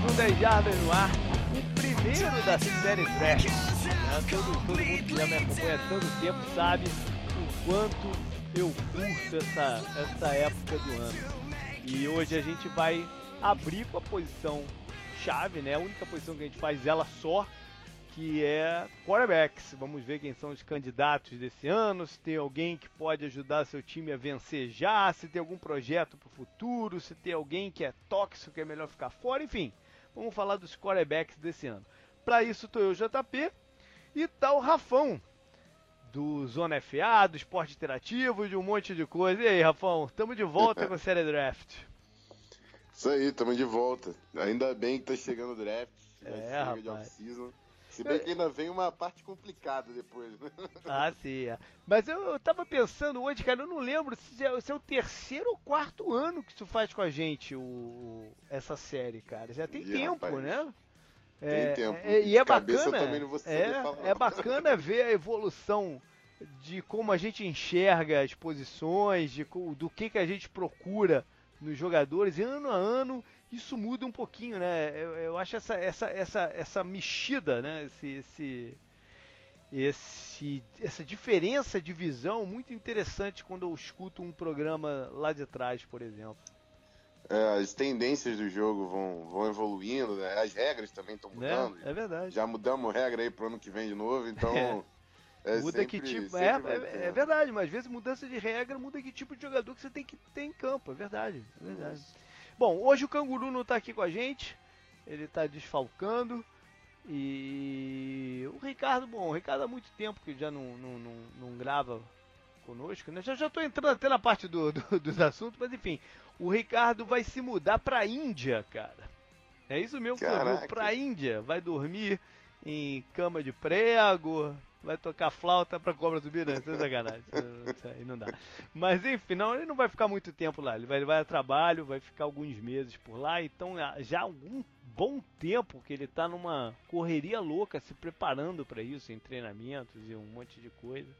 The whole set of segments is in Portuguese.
mais um 10 Jardas no ar. O primeiro da série Draft. Né? Todo, todo mundo que já me acompanha há tanto tempo sabe o quanto eu curto essa, essa época do ano. E hoje a gente vai abrir com a posição chave, né? A única posição que a gente faz ela só, que é quarterbacks. Vamos ver quem são os candidatos desse ano, se tem alguém que pode ajudar seu time a vencer já, se tem algum projeto para o futuro, se tem alguém que é tóxico que é melhor ficar fora, enfim. Vamos falar dos quarterbacks desse ano. Para isso tô eu, JP, e tá o Rafão, do Zona FA, do Esporte Interativo, de um monte de coisa. E aí, Rafão, estamos de volta com a série Draft. Isso aí, estamos de volta. Ainda bem que tá chegando o draft. É, rapaz. Se bem que ainda vem uma parte complicada depois, né? Ah, sim. É. Mas eu, eu tava pensando hoje, cara, eu não lembro se é, se é, o terceiro ou quarto ano que isso faz com a gente, o, essa série, cara. Já tem e, tempo, rapaz, né? Tem é, tempo. É, e é bacana. também não vou é, falar. é bacana ver a evolução de como a gente enxerga as posições, de, do que, que a gente procura nos jogadores, e ano a ano isso muda um pouquinho, né? Eu, eu acho essa, essa, essa, essa mexida, né? Esse, esse, esse, essa diferença de visão muito interessante quando eu escuto um programa lá de trás, por exemplo. É, as tendências do jogo vão, vão evoluindo, né? as regras também estão né? mudando. É, é, verdade. Já mudamos regra aí pro ano que vem de novo, então. É. É muda sempre, que tipo. É, é, é, verdade, mas às vezes mudança de regra muda que tipo de jogador que você tem que ter em campo. É verdade. É verdade. Bom, hoje o Canguru não está aqui com a gente. Ele está desfalcando. E o Ricardo, bom, o Ricardo há muito tempo que já não, não, não, não grava conosco, né? Já já estou entrando até na parte do, do, dos assuntos, mas enfim, o Ricardo vai se mudar para a Índia, cara. É isso mesmo, para a Índia, vai dormir em cama de prego, vai tocar flauta pra cobra subir, não, isso é sacanagem. Isso aí não dá. Mas enfim, não, ele não vai ficar muito tempo lá. Ele vai, ele vai a trabalho, vai ficar alguns meses por lá. Então já há algum bom tempo que ele tá numa correria louca, se preparando para isso, em treinamentos e um monte de coisa.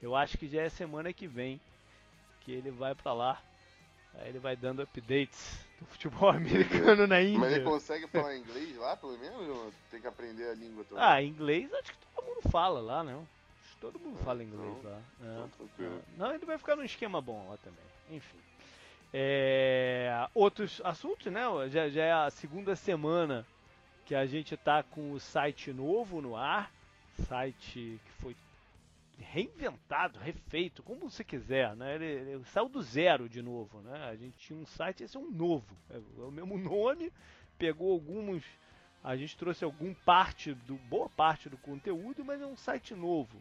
Eu acho que já é semana que vem que ele vai para lá. Aí ele vai dando updates do futebol americano na Índia. Mas ele consegue falar inglês lá, pelo menos? Ou tem que aprender a língua toda? Ah, inglês acho que todo mundo fala lá, né? Todo mundo ah, fala inglês então, lá. Então, é. Não, ele vai ficar num esquema bom lá também. Enfim. É, outros assuntos, né? Já, já é a segunda semana que a gente tá com o site novo no ar. Site que foi reinventado, refeito, como você quiser, né? Ele, ele, saiu do zero de novo, né? A gente tinha um site, esse é um novo, é, é o mesmo nome, pegou alguns, a gente trouxe algum parte do boa parte do conteúdo, mas é um site novo.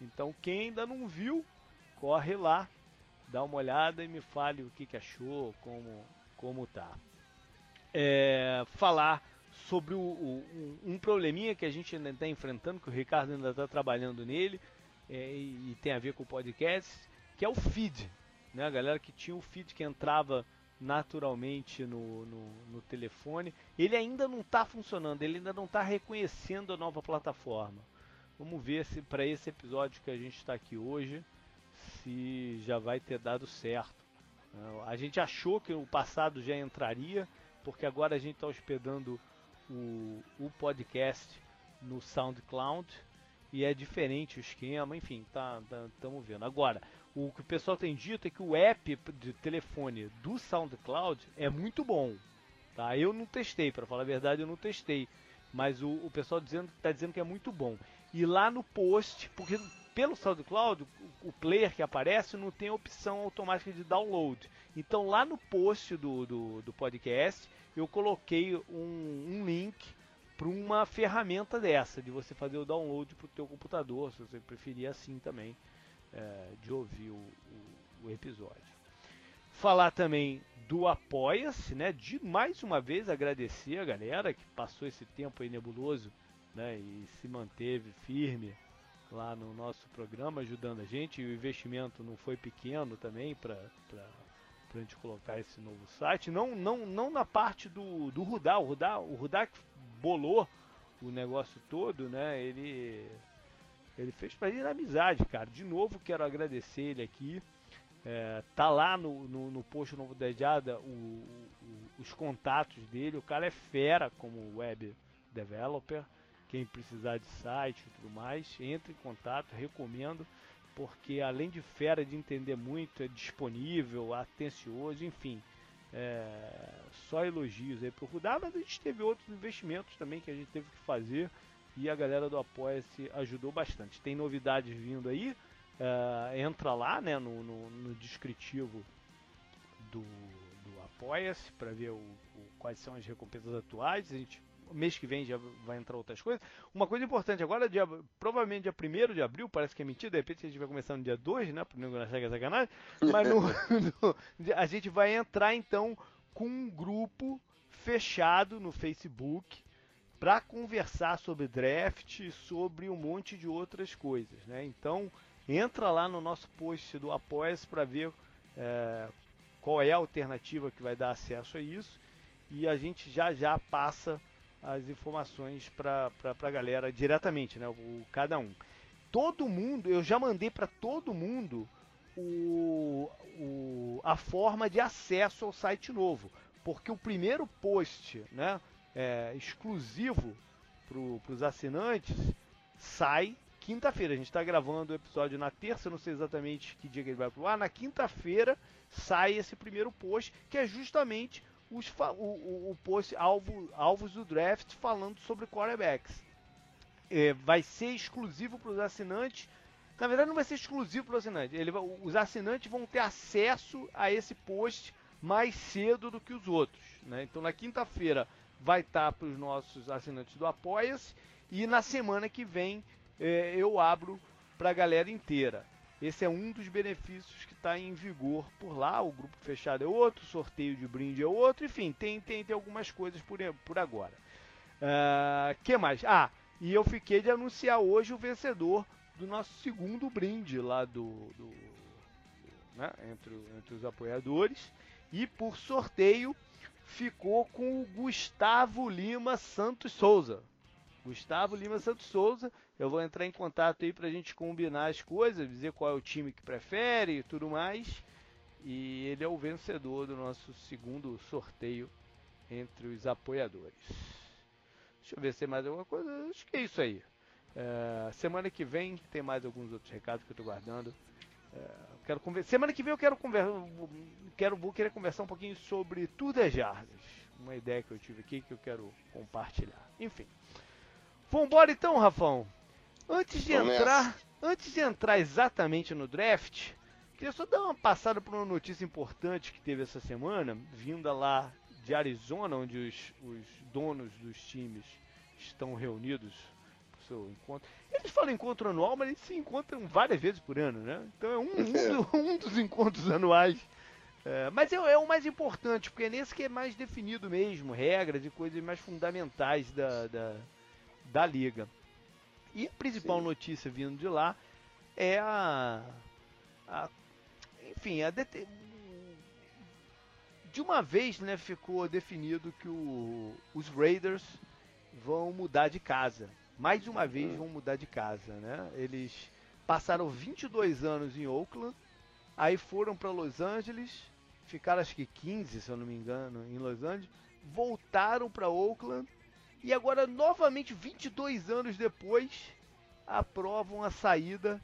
Então quem ainda não viu, corre lá, dá uma olhada e me fale o que, que achou, como como tá. É, falar sobre o, o, um probleminha que a gente ainda está enfrentando, que o Ricardo ainda está trabalhando nele, é, e, tem a ver com o podcast, que é o feed. Né? A galera que tinha o feed que entrava naturalmente no, no, no telefone. Ele ainda não está funcionando, ele ainda não está reconhecendo a nova plataforma. Vamos ver se para esse episódio que a gente está aqui hoje, se já vai ter dado certo. A gente achou que o passado já entraria, porque agora a gente está hospedando o, o podcast no SoundCloud e é diferente o esquema, enfim, tá, estamos tá, vendo. Agora, o que o pessoal tem dito é que o app de telefone do SoundCloud é muito bom, tá? Eu não testei, para falar a verdade, eu não testei, mas o, o pessoal dizendo está dizendo que é muito bom. E lá no post, porque pelo SoundCloud, o, player que aparece não tem opção automática de download. Então lá no post do, do, do podcast eu coloquei um, um link para uma ferramenta dessa, de você fazer o download para o teu computador, se você preferir assim também, é, de ouvir o, o, o, episódio. Falar também do Apoia-se, né? De mais uma vez agradecer a galera que passou esse tempo aí nebuloso, né? E se manteve firme lá no nosso programa, ajudando a gente. E o investimento não foi pequeno também para para a gente colocar esse novo site. Não, não, não na parte do, do Rudá. O Rudá, o Rudá bolou o negócio todo, né? Ele ele fez pra ir na amizade, cara. De novo, quero agradecer ele aqui. É, tá lá no, no, no post Novo Dejada o, o, os contatos dele. O cara é fera como web developer. Quem precisar de site e tudo mais, entre em contato, recomendo, porque além de fera de entender muito, é disponível, atencioso, enfim. É, só elogios aí pro Rudá, mas a gente teve outros investimentos também que a gente teve que fazer e a galera do Apoia-se ajudou bastante. Tem novidades vindo aí, é, entra lá né, no, no, no descritivo do, do Apoia-se para ver o, o, quais são as recompensas atuais. A gente mês que vem já vai entrar outras coisas. Uma coisa importante agora, dia, provavelmente dia 1 de abril, parece que é mentira, de repente a gente vai começar no dia 2, né? Não achar que é sacanagem. Mas no, no, a gente vai entrar então com um grupo fechado no Facebook para conversar sobre draft, sobre um monte de outras coisas, né? Então entra lá no nosso post do Apoia-se para ver é, qual é a alternativa que vai dar acesso a isso e a gente já já passa as informações para a galera diretamente, né? O, cada um. Todo mundo, eu já mandei para todo mundo o, o, a forma de acesso ao site novo, porque o primeiro post, né, é, exclusivo para os assinantes sai quinta-feira. A gente está gravando o episódio na terça, não sei exatamente que dia que ele vai pro ar. Na quinta-feira sai esse primeiro post, que é justamente os, o, o, post alvo, alvos do draft falando sobre quarterbacks. É, vai ser exclusivo para os assinantes. Na verdade, não vai ser exclusivo para os assinantes. Ele, os assinantes vão ter acesso a esse post mais cedo do que os outros. Né? Então, na quinta-feira vai estar para os nossos assinantes do Apoia-se e na semana que vem é, eu abro para a galera inteira. Esse é um dos benefícios está em vigor por lá. O grupo fechado é outro, sorteio de brinde é outro. Enfim, tem, tem, tem algumas coisas por, por agora. Uh, que mais? Ah, e eu fiquei de anunciar hoje o vencedor do nosso segundo brinde lá do, do né, entre, entre os apoiadores. E por sorteio ficou com o Gustavo Lima Santos Souza. Gustavo Lima Santos Souza. Eu vou entrar em contato aí para a gente combinar as coisas, dizer qual é o time que prefere e tudo mais. E ele é o vencedor do nosso segundo sorteio entre os apoiadores. Deixa eu ver se tem mais alguma coisa. Acho que é isso aí. É, semana que vem tem mais alguns outros recados que eu estou guardando. É, quero conver... Semana que vem eu quero conversar. Quero, vou querer conversar um pouquinho sobre Tour das Jardas. Uma ideia que eu tive aqui que eu quero compartilhar. Enfim. Vambora então, Rafão. Antes de Vamos entrar, nessa. antes de entrar exatamente no draft, queria só dar uma passada por uma notícia importante que teve essa semana, vinda lá de Arizona, onde os, os donos dos times estão reunidos para o seu encontro. Eles falam encontro anual, mas eles se encontram várias vezes por ano, né? Então é um, um, um dos encontros anuais. É, mas é, é, o mais importante, porque é nesse que é mais definido mesmo, regras e coisas mais fundamentais da, da da liga. E a principal Sim. notícia vindo de lá é a, a enfim, a de, de uma vez, né, ficou definido que o, os Raiders vão mudar de casa. Mais uma vez vão mudar de casa, né? Eles passaram 22 anos em Oakland, aí foram para Los Angeles, ficaram acho que 15, se eu não me engano, em Los Angeles, voltaram para Oakland e agora, novamente, 22 anos depois, aprovam a saída,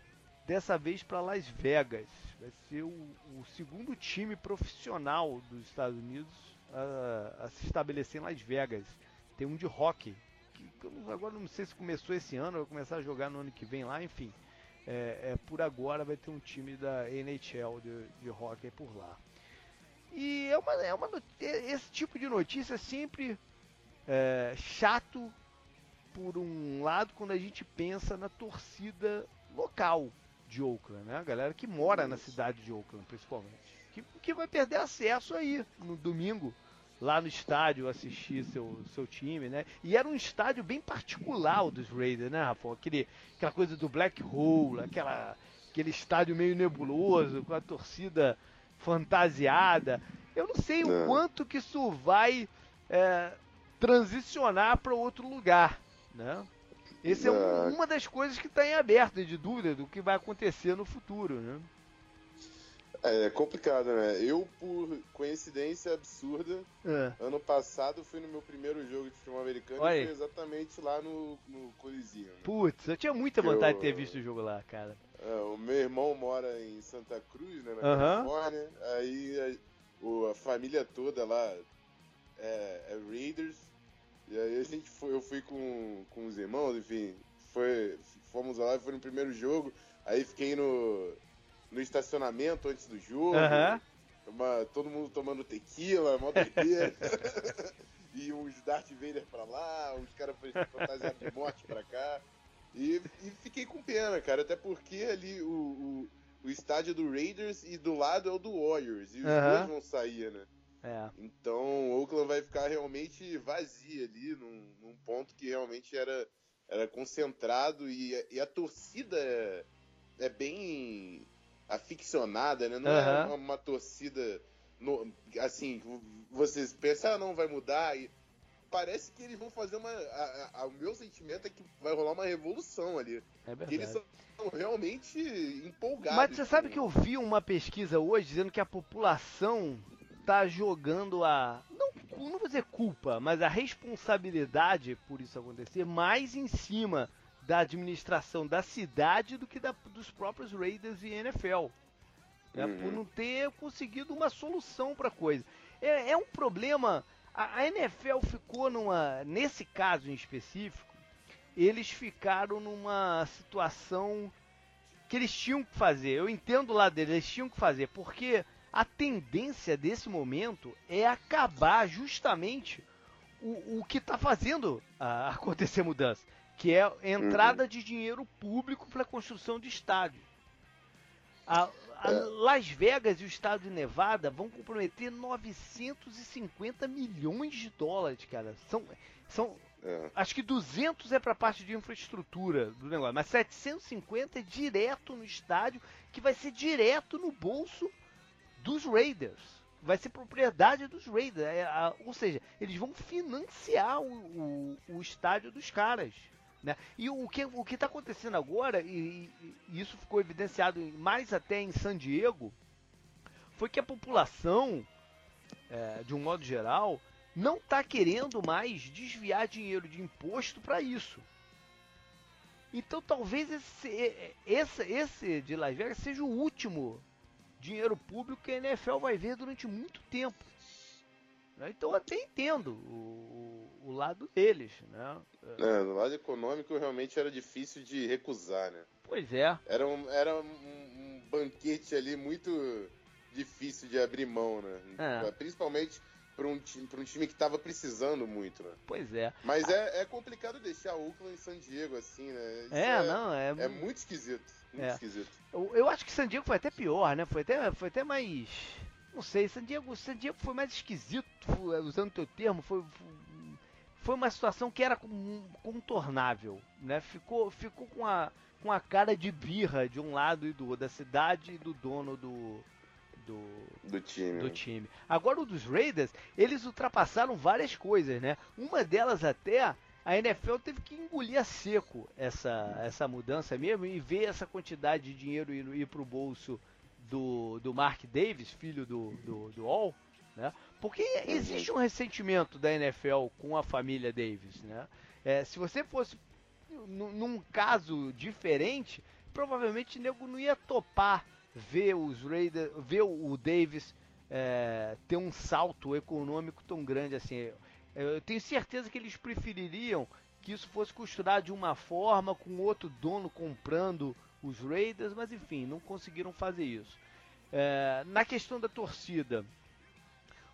dessa vez para Las Vegas. Vai ser o, o, segundo time profissional dos Estados Unidos a, a, se estabelecer em Las Vegas. Tem um de hockey, que, agora não sei se começou esse ano, vai começar a jogar no ano que vem lá, enfim. É, é, por agora vai ter um time da NHL de, de hockey por lá. E é uma, é uma, esse tipo de notícia sempre é, chato por um lado quando a gente pensa na torcida local de Oakland, né? A galera que mora na cidade de Oakland, principalmente, que, que vai perder acesso aí no domingo lá no estádio assistir seu, seu time, né? E era um estádio bem particular dos Raiders, né, Rafa? Aquele, aquela coisa do Black Hole, aquela, aquele estádio meio nebuloso, com a torcida fantasiada. Eu não sei o é. quanto que isso vai é, transicionar para outro lugar, né? Esse é um, uma das coisas que está em aberto, de dúvida do que vai acontecer no futuro, né? É, é complicado, né? Eu, por coincidência absurda, é. ano passado fui no meu primeiro jogo de futebol americano Oi. e foi exatamente lá no, no. Né? Putz, eu tinha muita vontade eu, de ter visto o jogo lá, cara. É, o meu irmão mora em Santa Cruz, né, na uh -huh. Califórnia, aí a, a, família toda lá é, é, Raiders, e aí a gente foi, eu fui com, com os irmãos, enfim, foi, fomos lá, foi no primeiro jogo, aí fiquei no, no estacionamento antes do jogo, uma, todo mundo tomando tequila, mó doideira. e uns Darth Vader pra lá, uns caras fantasiados de morte pra cá. E, e, fiquei com pena, cara, até porque ali o, o, o, estádio do Raiders e do lado é o do Warriors, e os dois vão sair, né? É. Então Oakland vai ficar realmente vazia ali, num, num ponto que realmente era, era concentrado e, e a torcida é, é bem aficionada, né? Não uhum. é uma, uma torcida no, assim, vocês pensam, ah, não, vai mudar. E parece que eles vão fazer uma. A, a, o meu sentimento é que vai rolar uma revolução ali. É verdade. eles são realmente empolgados. Mas você sabe que eu vi uma pesquisa hoje dizendo que a população tá jogando a. Não, não vou dizer culpa, mas a responsabilidade por isso acontecer mais em cima da administração da cidade do que da, dos próprios Raiders e NFL. Né, uhum. Por não ter conseguido uma solução para a coisa. É, é, um problema. A, a, NFL ficou numa. Nesse caso em específico, eles ficaram numa situação que eles tinham que fazer. Eu entendo lá deles, eles tinham que fazer, porque a tendência desse momento é acabar justamente o, o que está fazendo a, acontecer mudança que é entrada uhum. de dinheiro público para a construção de estádios. A, a. Las Vegas e o estado de Nevada vão comprometer 950 milhões de dólares, cara. São, são é. acho que 200 é para a parte de infraestrutura do negócio, mas 750 é direto no estádio, que vai ser direto no bolso dos Raiders. Vai ser propriedade dos Raiders. É, a, ou seja, eles vão financiar o, o, o estádio dos caras. Né? E o que o está acontecendo agora, e, e, isso ficou evidenciado mais até em San Diego, foi que a população, é, de um modo geral, não está querendo mais desviar dinheiro de imposto para isso. Então talvez esse, esse, esse de Las Vegas seja o último dinheiro público que a NFL vai ver durante muito tempo. Né? Então eu até entendo o, o, lado deles. Né? É, do lado econômico realmente era difícil de recusar, né? Pois é. Era um, era um, um banquete ali muito difícil de abrir mão, né? É. Principalmente para um, um time que estava precisando muito, né? Pois é. Mas é, é complicado deixar o Oakland em San Diego assim, né? Isso é, é, não, é... É muito esquisito. Muito é. esquisito. Eu, eu acho que San Diego foi até pior, né? Foi até, foi até mais não sei, San Diego, San Diego foi mais esquisito, usando o teu termo, foi, foi uma situação que era contornável, né? Ficou, ficou com, a, com a cara de birra de um lado e do outro, da cidade e do dono do, do, do, time. do time. Agora o dos Raiders, eles ultrapassaram várias coisas, né? Uma delas até a NFL teve que engolir a seco essa, essa mudança mesmo e ver essa quantidade de dinheiro ir, ir para o bolso do, do Mark Davis, filho do, do, do All, né? Porque existe um ressentimento da NFL com a família Davis, né? É, se você fosse num caso diferente, provavelmente o nego não ia topar ver os Raiders, ver o Davis é, ter um salto econômico tão grande assim. Eu tenho certeza que eles prefeririam que isso fosse costurado de uma forma, com outro dono comprando os Raiders, mas enfim, não conseguiram fazer isso. É, na questão da torcida,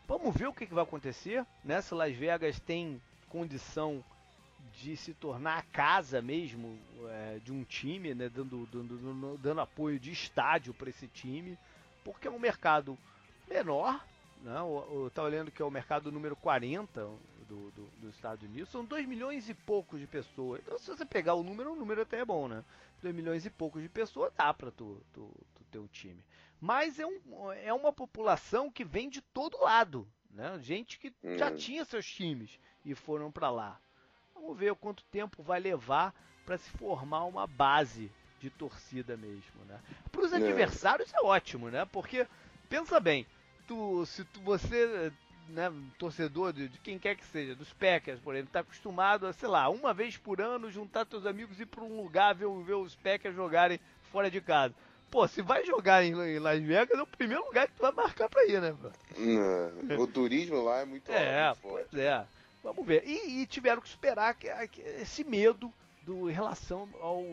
vamos ver o que, que vai acontecer. Né? Se Las Vegas tem condição de se tornar a casa mesmo é, de um time, né? dando, dando, dando, apoio de estádio para esse time, porque é um mercado menor. Né? Eu estava olhando que é o mercado número 40 do, do, dos Estados Unidos, são 2 milhões e poucos de pessoas. Então, se você pegar o número, o número até é bom, né? 2 milhões e poucos de pessoas dá para tu, tu, tu ter o time. Mas é, um, é uma população que vem de todo lado, né? Gente que já uhum. tinha seus times e foram para lá. Vamos ver quanto tempo vai levar para se formar uma base de torcida mesmo, né? Para os é. adversários é ótimo, né? Porque pensa bem, tu, se tu, você, né, torcedor de, de, quem quer que seja, dos Packers, por exemplo, está acostumado a, sei lá, uma vez por ano juntar teus amigos e ir para um lugar ver, ver os Packers jogarem fora de casa. Pô, se vai jogar em, em Las Vegas, é o primeiro lugar que tu vai marcar pra ir, né? Não, o turismo lá é muito, é, muito forte. Pois é. Vamos ver. E, e tiveram que superar esse medo do, em relação ao,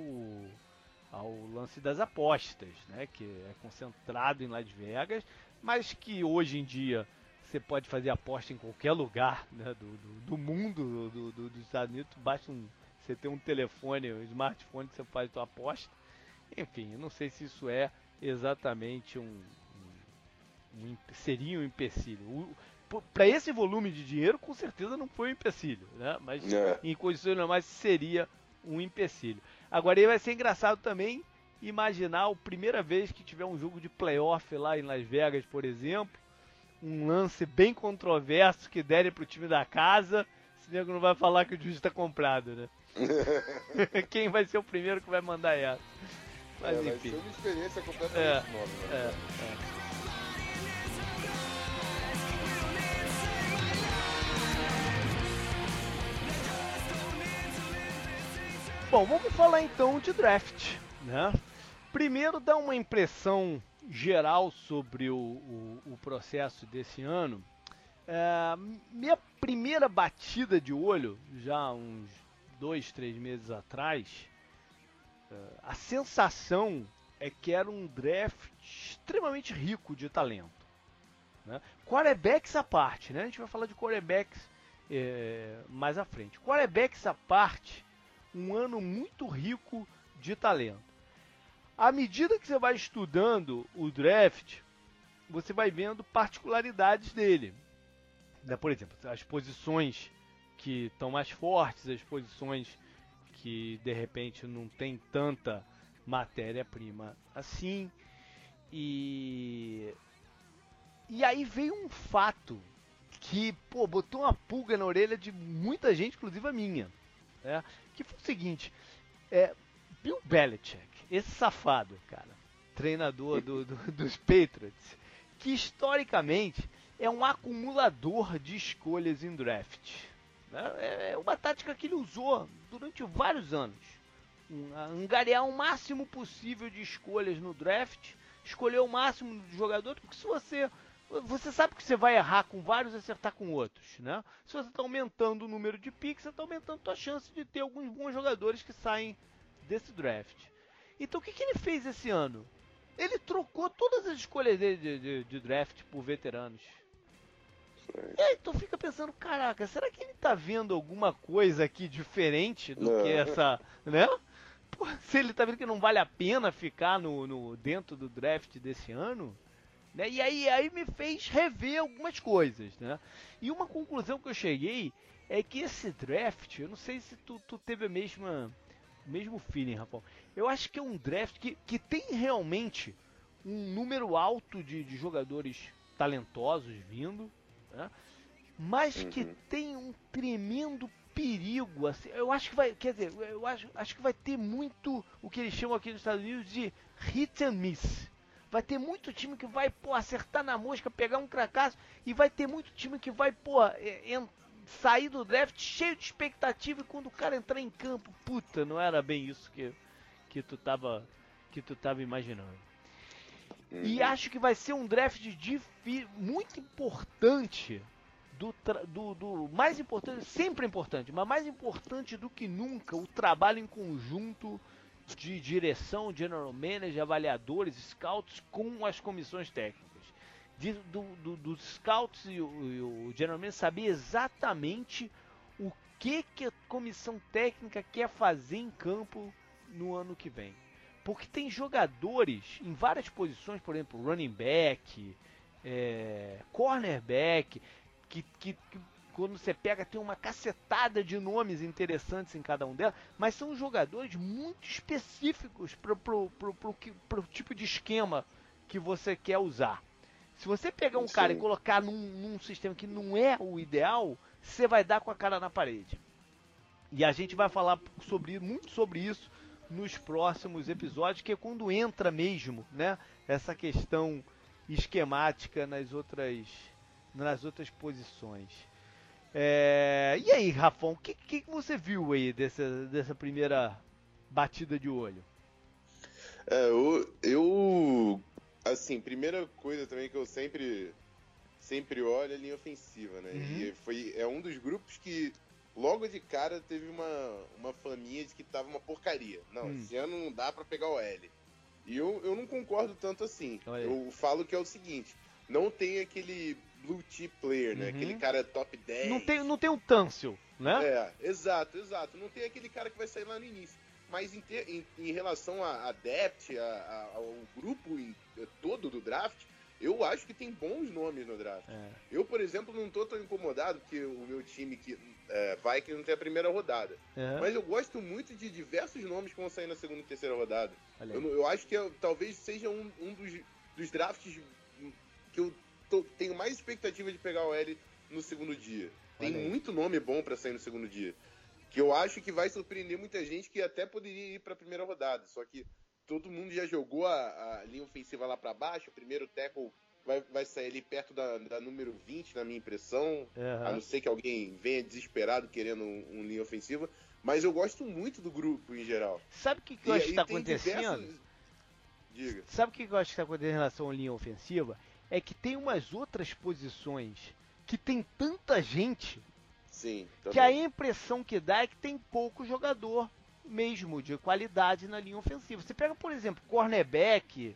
ao lance das apostas, né? Que é concentrado em Las Vegas, mas que hoje em dia você pode fazer aposta em qualquer lugar né, do, do, do mundo do, do, dos Estados Unidos. Basta um, você ter um telefone, um smartphone que você faz sua aposta. Enfim, eu não sei se isso é exatamente um, um, um seria um empecilho. Para esse volume de dinheiro, com certeza não foi um empecilho, né? Mas é. em condições normais seria um empecilho. Agora, aí vai ser engraçado também imaginar a primeira vez que tiver um jogo de playoff lá em Las Vegas, por exemplo, um lance bem controverso que derem para o time da casa, se nego não vai falar que o juiz está comprado, né? Quem vai ser o primeiro que vai mandar essa? Mas é, enfim. Vai ser uma experiência completamente é, nova. Né? É, é. Bom, vamos falar então de draft, né? Primeiro, dar uma impressão geral sobre o, o, o processo desse ano. É, minha primeira batida de olho, já uns dois, três meses atrás, a sensação é que era um draft extremamente rico de talento. Né? Quarterbacks à parte, né? a gente vai falar de quarterbacks é, mais à frente. Quarterbacks à parte, um ano muito rico de talento. À medida que você vai estudando o draft, você vai vendo particularidades dele. Né? Por exemplo, as posições que estão mais fortes, as posições que de repente não tem tanta matéria-prima assim. E e aí veio um fato que, pô, botou uma pulga na orelha de muita gente, inclusive a minha. Né? Que foi o seguinte: é, Bill Belichick, esse safado, cara, treinador do, do, dos Patriots, que historicamente é um acumulador de escolhas em draft. Né? É, é uma tática que ele usou durante vários anos. Angariar o máximo possível de escolhas no draft, escolher o máximo de jogadores, porque se você. Você sabe que você vai errar com vários e acertar com outros, né? Se você está aumentando o número de picks, você está aumentando a sua chance de ter alguns bons jogadores que saem desse draft. Então o que, que ele fez esse ano? Ele trocou todas as escolhas dele de, de, de draft por veteranos. E aí tu fica pensando, caraca, será que ele tá vendo alguma coisa aqui diferente do não. que essa, né? Pô, se ele tá vendo que não vale a pena ficar no, no dentro do draft desse ano, né? E aí, aí me fez rever algumas coisas, né? E uma conclusão que eu cheguei é que esse draft, eu não sei se tu, tu teve a mesma o mesmo feeling, Rafael. Eu acho que é um draft que, que tem realmente um número alto de, de jogadores talentosos vindo, né? mas uhum. que tem um tremendo perigo. Assim, eu acho que vai, quer dizer, eu acho, acho que vai ter muito o que eles chamam aqui nos Estados Unidos de hit and miss. Vai ter muito time que vai pô, acertar na mosca, pegar um cracaço, e vai ter muito time que vai pô, é, sair do draft cheio de expectativa e quando o cara entrar em campo, puta, não era bem isso que, que tu tava que tu tava imaginando. Uhum. E acho que vai ser um draft muito importante. Do, do, do, mais importante, sempre importante, mas mais importante do que nunca, o trabalho em conjunto de direção, general manager, avaliadores, scouts com as comissões técnicas. De, do, do, dos scouts e o, e o general manager saber exatamente o que, que a comissão técnica quer fazer em campo no ano que vem. Porque tem jogadores em várias posições, por exemplo, running back, é, cornerback, que, que, que, quando você pega tem uma cacetada de nomes interessantes em cada um delas, mas são jogadores muito específicos para o tipo de esquema que você quer usar. Se você pegar um Sim. cara e colocar num, num sistema que não é o ideal, você vai dar com a cara na parede. E a gente vai falar sobre muito sobre isso nos próximos episódios, que é quando entra mesmo, né? Essa questão esquemática nas outras, nas outras posições. É, e aí, Rafão, o que, que você viu aí dessa, dessa primeira batida de olho? É, eu, eu, assim, primeira coisa também que eu sempre sempre olho é a linha ofensiva, né? Uhum. E foi é um dos grupos que logo de cara teve uma, uma faminha de que tava uma porcaria. Não, hum. esse ano não dá para pegar o L. E eu, eu não concordo tanto assim. Eu falo que é o seguinte, não tem aquele blue chip player, né? Uhum. Aquele cara top 10. Não tem, não tem um Tâncio, né? É, exato, exato. Não tem aquele cara que vai sair lá no início. Mas em, ter, em, em relação a, a depth, a, a, ao grupo em, todo do draft, eu acho que tem bons nomes no draft. É. Eu, por exemplo, não tô tão incomodado que o meu time que é, vai que não tem a primeira rodada. É. Mas eu gosto muito de diversos nomes que vão sair na segunda e terceira rodada. Eu, eu, acho que eu, talvez seja um, um dos, dos, drafts que eu tenho mais expectativa de pegar o L no segundo dia. Tem muito nome bom para sair no segundo dia. Que eu acho que vai surpreender muita gente que até poderia ir para a primeira rodada. Só que todo mundo já jogou a, a linha ofensiva lá para baixo. O primeiro tackle vai, vai sair ali perto da, da número 20, na minha impressão. Uhum. A não ser que alguém venha desesperado querendo um, um, linha ofensiva. Mas eu gosto muito do grupo em geral. Sabe o que, que eu acho que está acontecendo? Diversos... Diga. Sabe o que eu acho que está acontecendo em relação à linha ofensiva? É que tem umas outras posições que tem tanta gente Sim, que a impressão que dá é que tem pouco jogador mesmo de qualidade na linha ofensiva. Você pega, por exemplo, cornerback,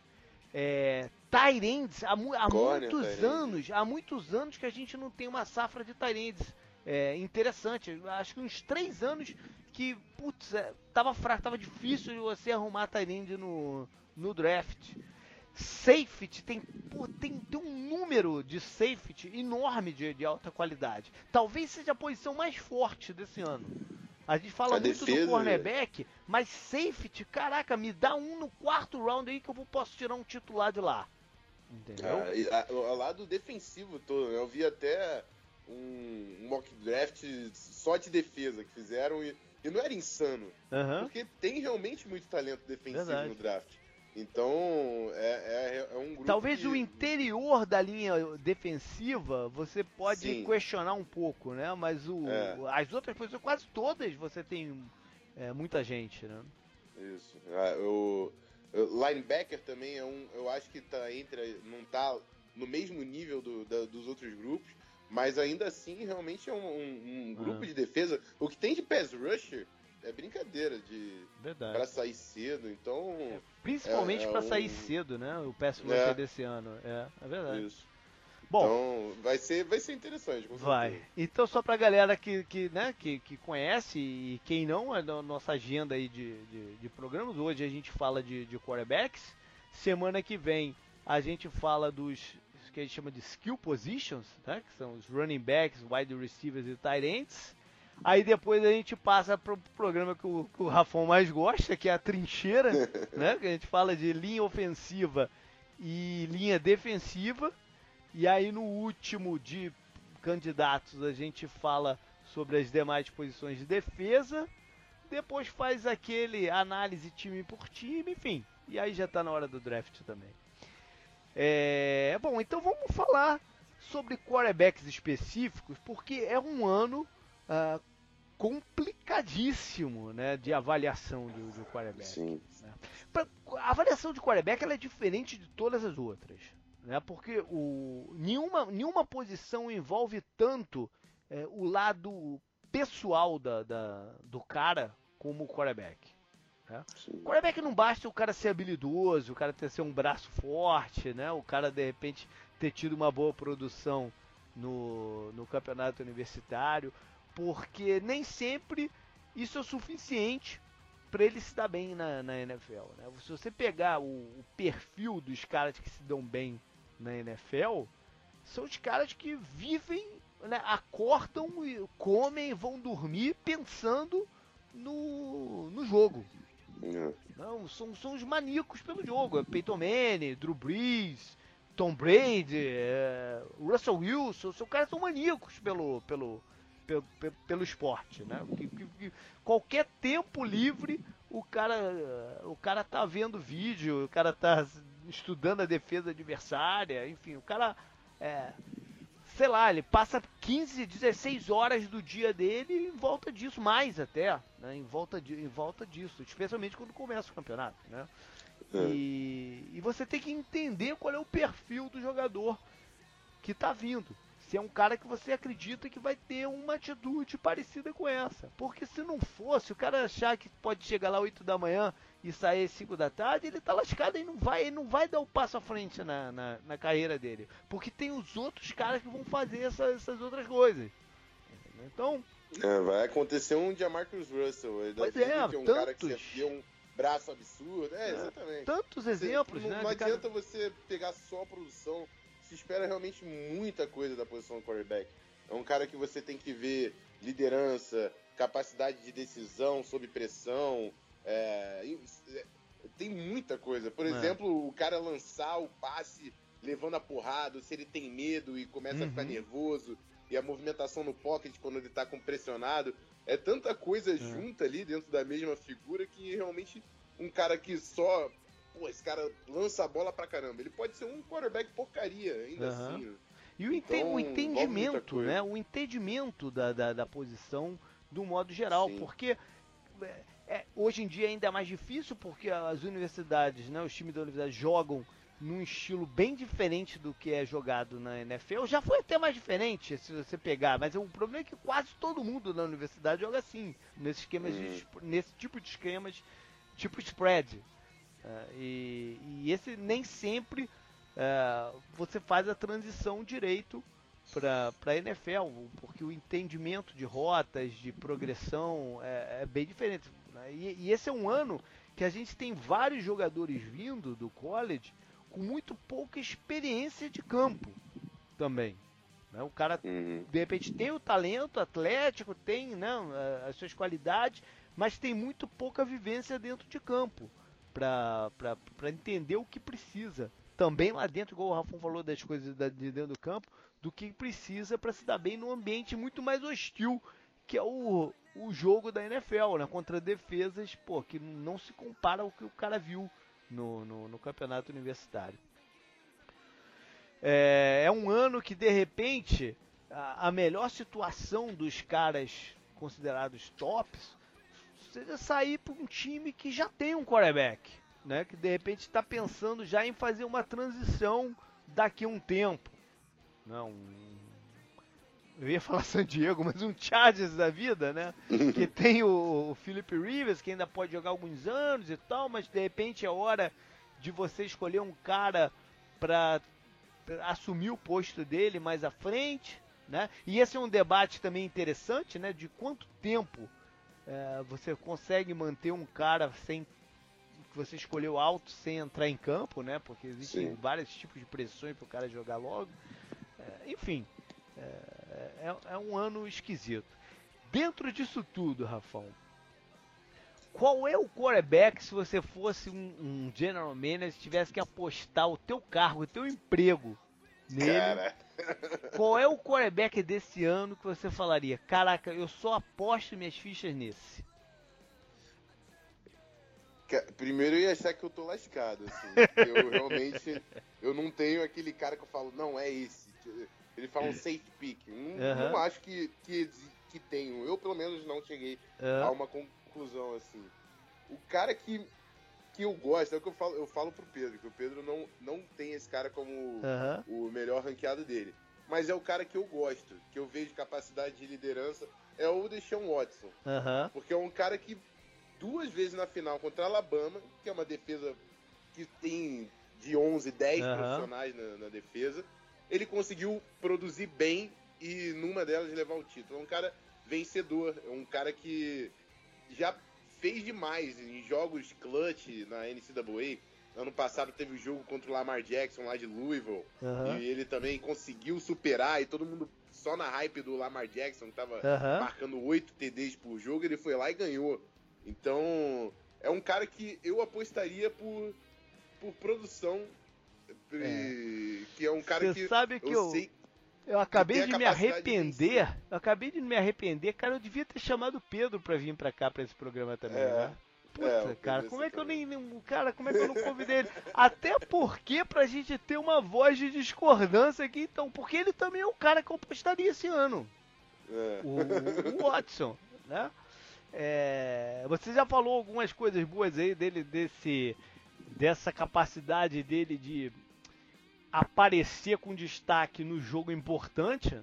é, Tyrands, há, há muitos anos, há muitos anos que a gente não tem uma safra de Tyrands é, interessante. Acho que uns três anos que, putz, é, tava fraco, tava difícil de você arrumar Tyrande no, no draft. Safety tem, pô, tem, tem um número de safety enorme de, de alta qualidade. Talvez seja a posição mais forte desse ano. A gente fala a muito defesa, do cornerback, mas safety, caraca, me dá um no quarto round aí que eu posso tirar um titular de lá. Entendeu? Ah, a, lado defensivo todo, eu vi até um, um, mock draft só de defesa que fizeram e, e não era insano. Uhum. Porque tem realmente muito talento defensivo Verdade. no draft. Então, é, é, é, um grupo. Talvez que... o interior da linha defensiva você pode Sim. questionar um pouco, né? Mas o, é. as outras posições, quase todas, você tem é, muita gente, né? Isso. Ah, o, o, linebacker também é um. Eu acho que tá entre. não tá no mesmo nível do, da, dos outros grupos, mas ainda assim realmente é um, um, um grupo ah. de defesa. O que tem de pass rusher é brincadeira de Verdade. pra sair cedo, então. É, principalmente é, é para um... sair cedo, né? O péssimo é. desse ano. É, é verdade. Isso. Bom, então vai ser, vai ser interessante. vai. Então só pra galera que, que, né, que, que conhece e quem não, é da nossa agenda aí de, de, de, programas. Hoje a gente fala de, de quarterbacks. Semana que vem a gente fala dos que a gente chama de skill positions, né, que são os running backs, wide receivers e tight ends. Aí depois a gente passa pro programa que o, que o Rafão mais gosta, que é a trincheira, né? Que a gente fala de linha ofensiva e linha defensiva. E aí no último de candidatos a gente fala sobre as demais posições de defesa. Depois faz aquele análise time por time, enfim. E aí já está na hora do draft também. É, bom, então vamos falar sobre quarterbacks específicos, porque é um ano uh, complicadíssimo né, de avaliação do, do quarterback. Sim. Né? Pra, a avaliação de quarterback ela é diferente de todas as outras. Né, porque o, nenhuma, nenhuma posição envolve tanto é, o lado pessoal da, da, do cara como o quarterback. Né? O quarterback não basta o cara ser habilidoso, o cara ter ser um braço forte, né? o cara de repente ter tido uma boa produção no, no campeonato universitário porque nem sempre isso é o suficiente para ele se dar bem na, na NFL. Né? Se você pegar o, o, perfil dos caras que se dão bem na NFL, são os caras que vivem, né, acordam, comem, vão dormir pensando no, no jogo. Não, são, são os maníacos pelo jogo. É Peyton Manning, Drew Brees, Tom Brady, é, Russell Wilson, são caras são maníacos pelo, pelo, pelo, pelo esporte, né? Que, que, que, qualquer tempo livre o cara, o cara tá vendo vídeo, o cara tá estudando a defesa adversária, enfim, o cara é, sei lá, ele passa 15, 16 horas do dia dele em volta disso, mais até, né? Em volta, de, em volta disso, especialmente quando começa o campeonato, né? É. E, e você tem que entender qual é o perfil do jogador que está vindo se é um cara que você acredita que vai ter uma atitude parecida com essa. Porque se não fosse, o cara achar que pode chegar lá 8 da manhã e sair 5 da tarde, ele tá lascado e não vai, ele não vai dar o um passo à frente na, na, na, carreira dele. Porque tem os outros caras que vão fazer essa, essas outras coisas. Então. É, vai acontecer um Jamarcus Russell. Pois é, que é um tantos... cara que você um braço absurdo. É, exatamente. Tantos exemplos, você, né? Não, não adianta cara... você pegar só a produção se espera realmente muita coisa da posição do quarterback. É um cara que você tem que ver liderança, capacidade de decisão sob pressão. É, é tem muita coisa. Por é. exemplo, o cara lançar o passe levando a porrada, se ele tem medo e começa uhum. a ficar uhum. nervoso, e a movimentação no pocket quando ele tá com pressionado. É tanta coisa é. junta ali dentro da mesma figura que realmente um cara que só pô, esse cara lança a bola pra caramba. Ele pode ser um quarterback porcaria, ainda uhum. assim. Né? E o, então, o entendimento, né? O entendimento da, da, da, posição do modo geral, Sim. porque é, é, hoje em dia é ainda é mais difícil porque as universidades, né, os times da universidade jogam num estilo bem diferente do que é jogado na NFL. Já foi até mais diferente se você pegar, mas o problema é que quase todo mundo na universidade joga assim, nesse esquemas hum. de, nesse tipo de esquemas, tipo spread. É, e, e, esse nem sempre é, você faz a transição direito para a NFL, porque o entendimento de rotas, de progressão é, é bem diferente. Né? E, e, esse é um ano que a gente tem vários jogadores vindo do college com muito pouca experiência de campo também. Né? O cara, uhum. de repente, tem o talento atlético, tem né, as suas qualidades, mas tem muito pouca vivência dentro de campo para entender o que precisa. Também lá dentro, igual o Rafão falou das coisas de dentro do campo, do que precisa para se dar bem num ambiente muito mais hostil, que é o, o jogo da NFL, né? Contra defesas, pô, que não se compara ao que o cara viu no, no, no campeonato universitário. É, é, um ano que, de repente, a, a melhor situação dos caras considerados tops seja sair para um time que já tem um quarterback, né? Que de repente está pensando já em fazer uma transição daqui a um tempo. Não, um... eu ia falar San Diego, mas um Chargers da vida, né? que tem o, o Philip Rivers, que ainda pode jogar alguns anos e tal, mas de repente é hora de você escolher um cara para assumir o posto dele mais à frente, né? E esse é um debate também interessante, né? De quanto tempo é, você consegue manter um cara sem que você escolheu alto sem entrar em campo, né? Porque existem Sim. vários tipos de pressões para o cara jogar logo. É, enfim, é, é, é, um ano esquisito. Dentro disso tudo, Rafão, qual é o quarterback se você fosse um, um general manager tivesse que apostar o teu cargo, o teu emprego nele? Cara. Qual é o quarterback desse ano que você falaria? Caraca, eu só aposto minhas fichas nesse. Primeiro eu ia achar que eu tô lascado, assim. eu realmente eu não tenho aquele cara que eu falo, não, é esse. Ele fala um safe pick. Não, uhum. não acho que, que, que tenho. Eu pelo menos não cheguei uhum. a uma conclusão assim. O cara que que eu gosto, é o que eu falo, eu falo pro Pedro, que o Pedro não, não tem esse cara como uhum. o melhor ranqueado dele. Mas é o cara que eu gosto, que eu vejo capacidade de liderança, é o Deshaun Watson. Uhum. Porque é um cara que duas vezes na final contra a Alabama, que é uma defesa que tem de 11, 10 uhum. profissionais na, na defesa, ele conseguiu produzir bem e numa delas levar o título. É um cara vencedor, é um cara que já fez demais em jogos clutch na NCAA. Ano passado teve o jogo contra o Lamar Jackson lá de Louisville. Uhum. E ele também conseguiu superar. E todo mundo só na hype do Lamar Jackson, que tava uhum. marcando 8 TDs por jogo, ele foi lá e ganhou. Então, é um cara que eu apostaria por, por produção. É. Que é um cara Você que. sabe que eu, eu sei eu acabei de me arrepender. De eu acabei de me arrepender. Cara, eu devia ter chamado o Pedro pra vir pra cá, pra esse programa também, é. né? Puta, é, cara, como é que eu nem. Cara, como é que eu não convidei ele? Até porque pra gente ter uma voz de discordância aqui, então. Porque ele também é o cara que eu apostaria esse ano. É. O, o Watson, né? É, você já falou algumas coisas boas aí dele, desse, dessa capacidade dele de aparecer com destaque no jogo importante,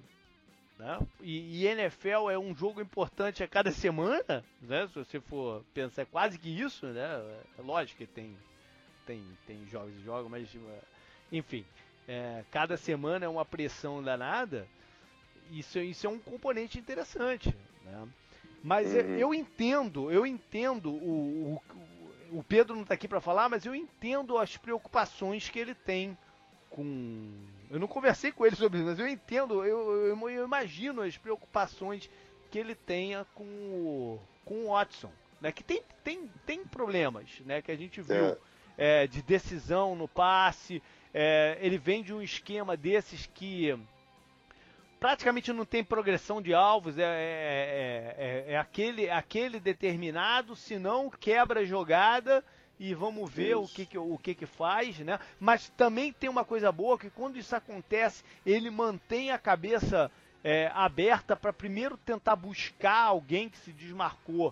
né? E, e, NFL é um jogo importante a cada semana, né? Se você for pensar, é quase que isso, né? É lógico que tem, tem, tem jogos e jogos, mas enfim, é, cada semana é uma pressão danada. Isso, isso é um componente interessante, né? Mas uhum. eu entendo, eu entendo o, o, o Pedro não está aqui para falar, mas eu entendo as preocupações que ele tem com. Eu não conversei com ele sobre isso, mas eu entendo, eu, eu, eu imagino as preocupações que ele tenha com o, com o Watson. Né? Que tem, tem, tem problemas, né? Que a gente viu é. É, de decisão no passe. É, ele vem de um esquema desses que praticamente não tem progressão de alvos, é, é, é, é aquele, aquele determinado, se não quebra a jogada e vamos ver o que, que, o que, que faz, né? Mas também tem uma coisa boa que quando isso acontece, ele mantém a cabeça é, aberta para primeiro tentar buscar alguém que se desmarcou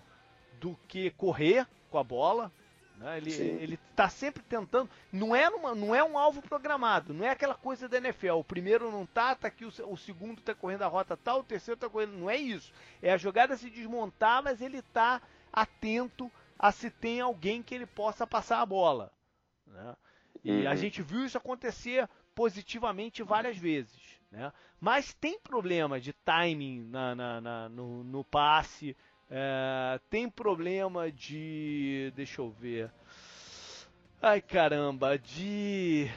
do que correr com a bola. Né? Ele, ele tá sempre tentando. Não é, numa, não é um alvo programado, não é aquela coisa da NFL. O primeiro não tá, tá aqui, o, o segundo tá correndo a rota tal, o terceiro tá correndo. Não é isso. É a jogada se desmontar, mas ele tá atento a se tem alguém que ele possa passar a bola. Né? E uhum. a gente viu isso acontecer positivamente várias vezes. Né? Mas tem problema de timing na, na, na no, no, passe, é, tem problema de. Deixa eu ver. Ai caramba, de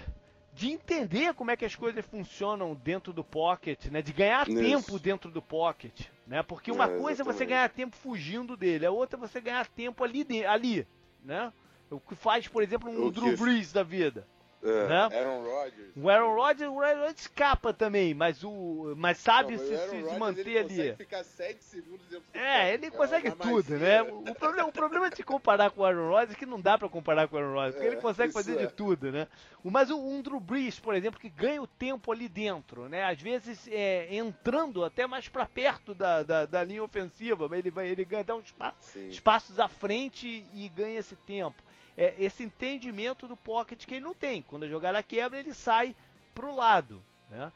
de entender como é que as coisas funcionam dentro do pocket, né? De ganhar Isso. tempo dentro do pocket, né? Porque uma é, coisa é você ganhar tempo fugindo dele, a outra é você ganhar tempo ali, ali, né? O que faz, por exemplo, um o Drew Brees da vida. É, né? Aaron Rodgers. O Aaron Rodgers, o Aaron Rodgers escapa também, mas o mas sabe não, se, se, se manter ele ali. Consegue ficar 7 segundos É, ele é consegue tudo, né? O problema, o problema de comparar com o Aaron Rodgers é que não dá para comparar com o Aaron Rodgers, porque é, ele consegue fazer de é. tudo, né? Mas o um Drew Brees, por exemplo, que ganha o tempo ali dentro, né? Às vezes é, entrando até mais para perto da, da, da, linha ofensiva, ele vai ele ganha até uns espaços, espaços à frente e ganha esse tempo é, esse entendimento do pocket que ele não tem. Quando a jogada quebra, ele sai para o lado. Né?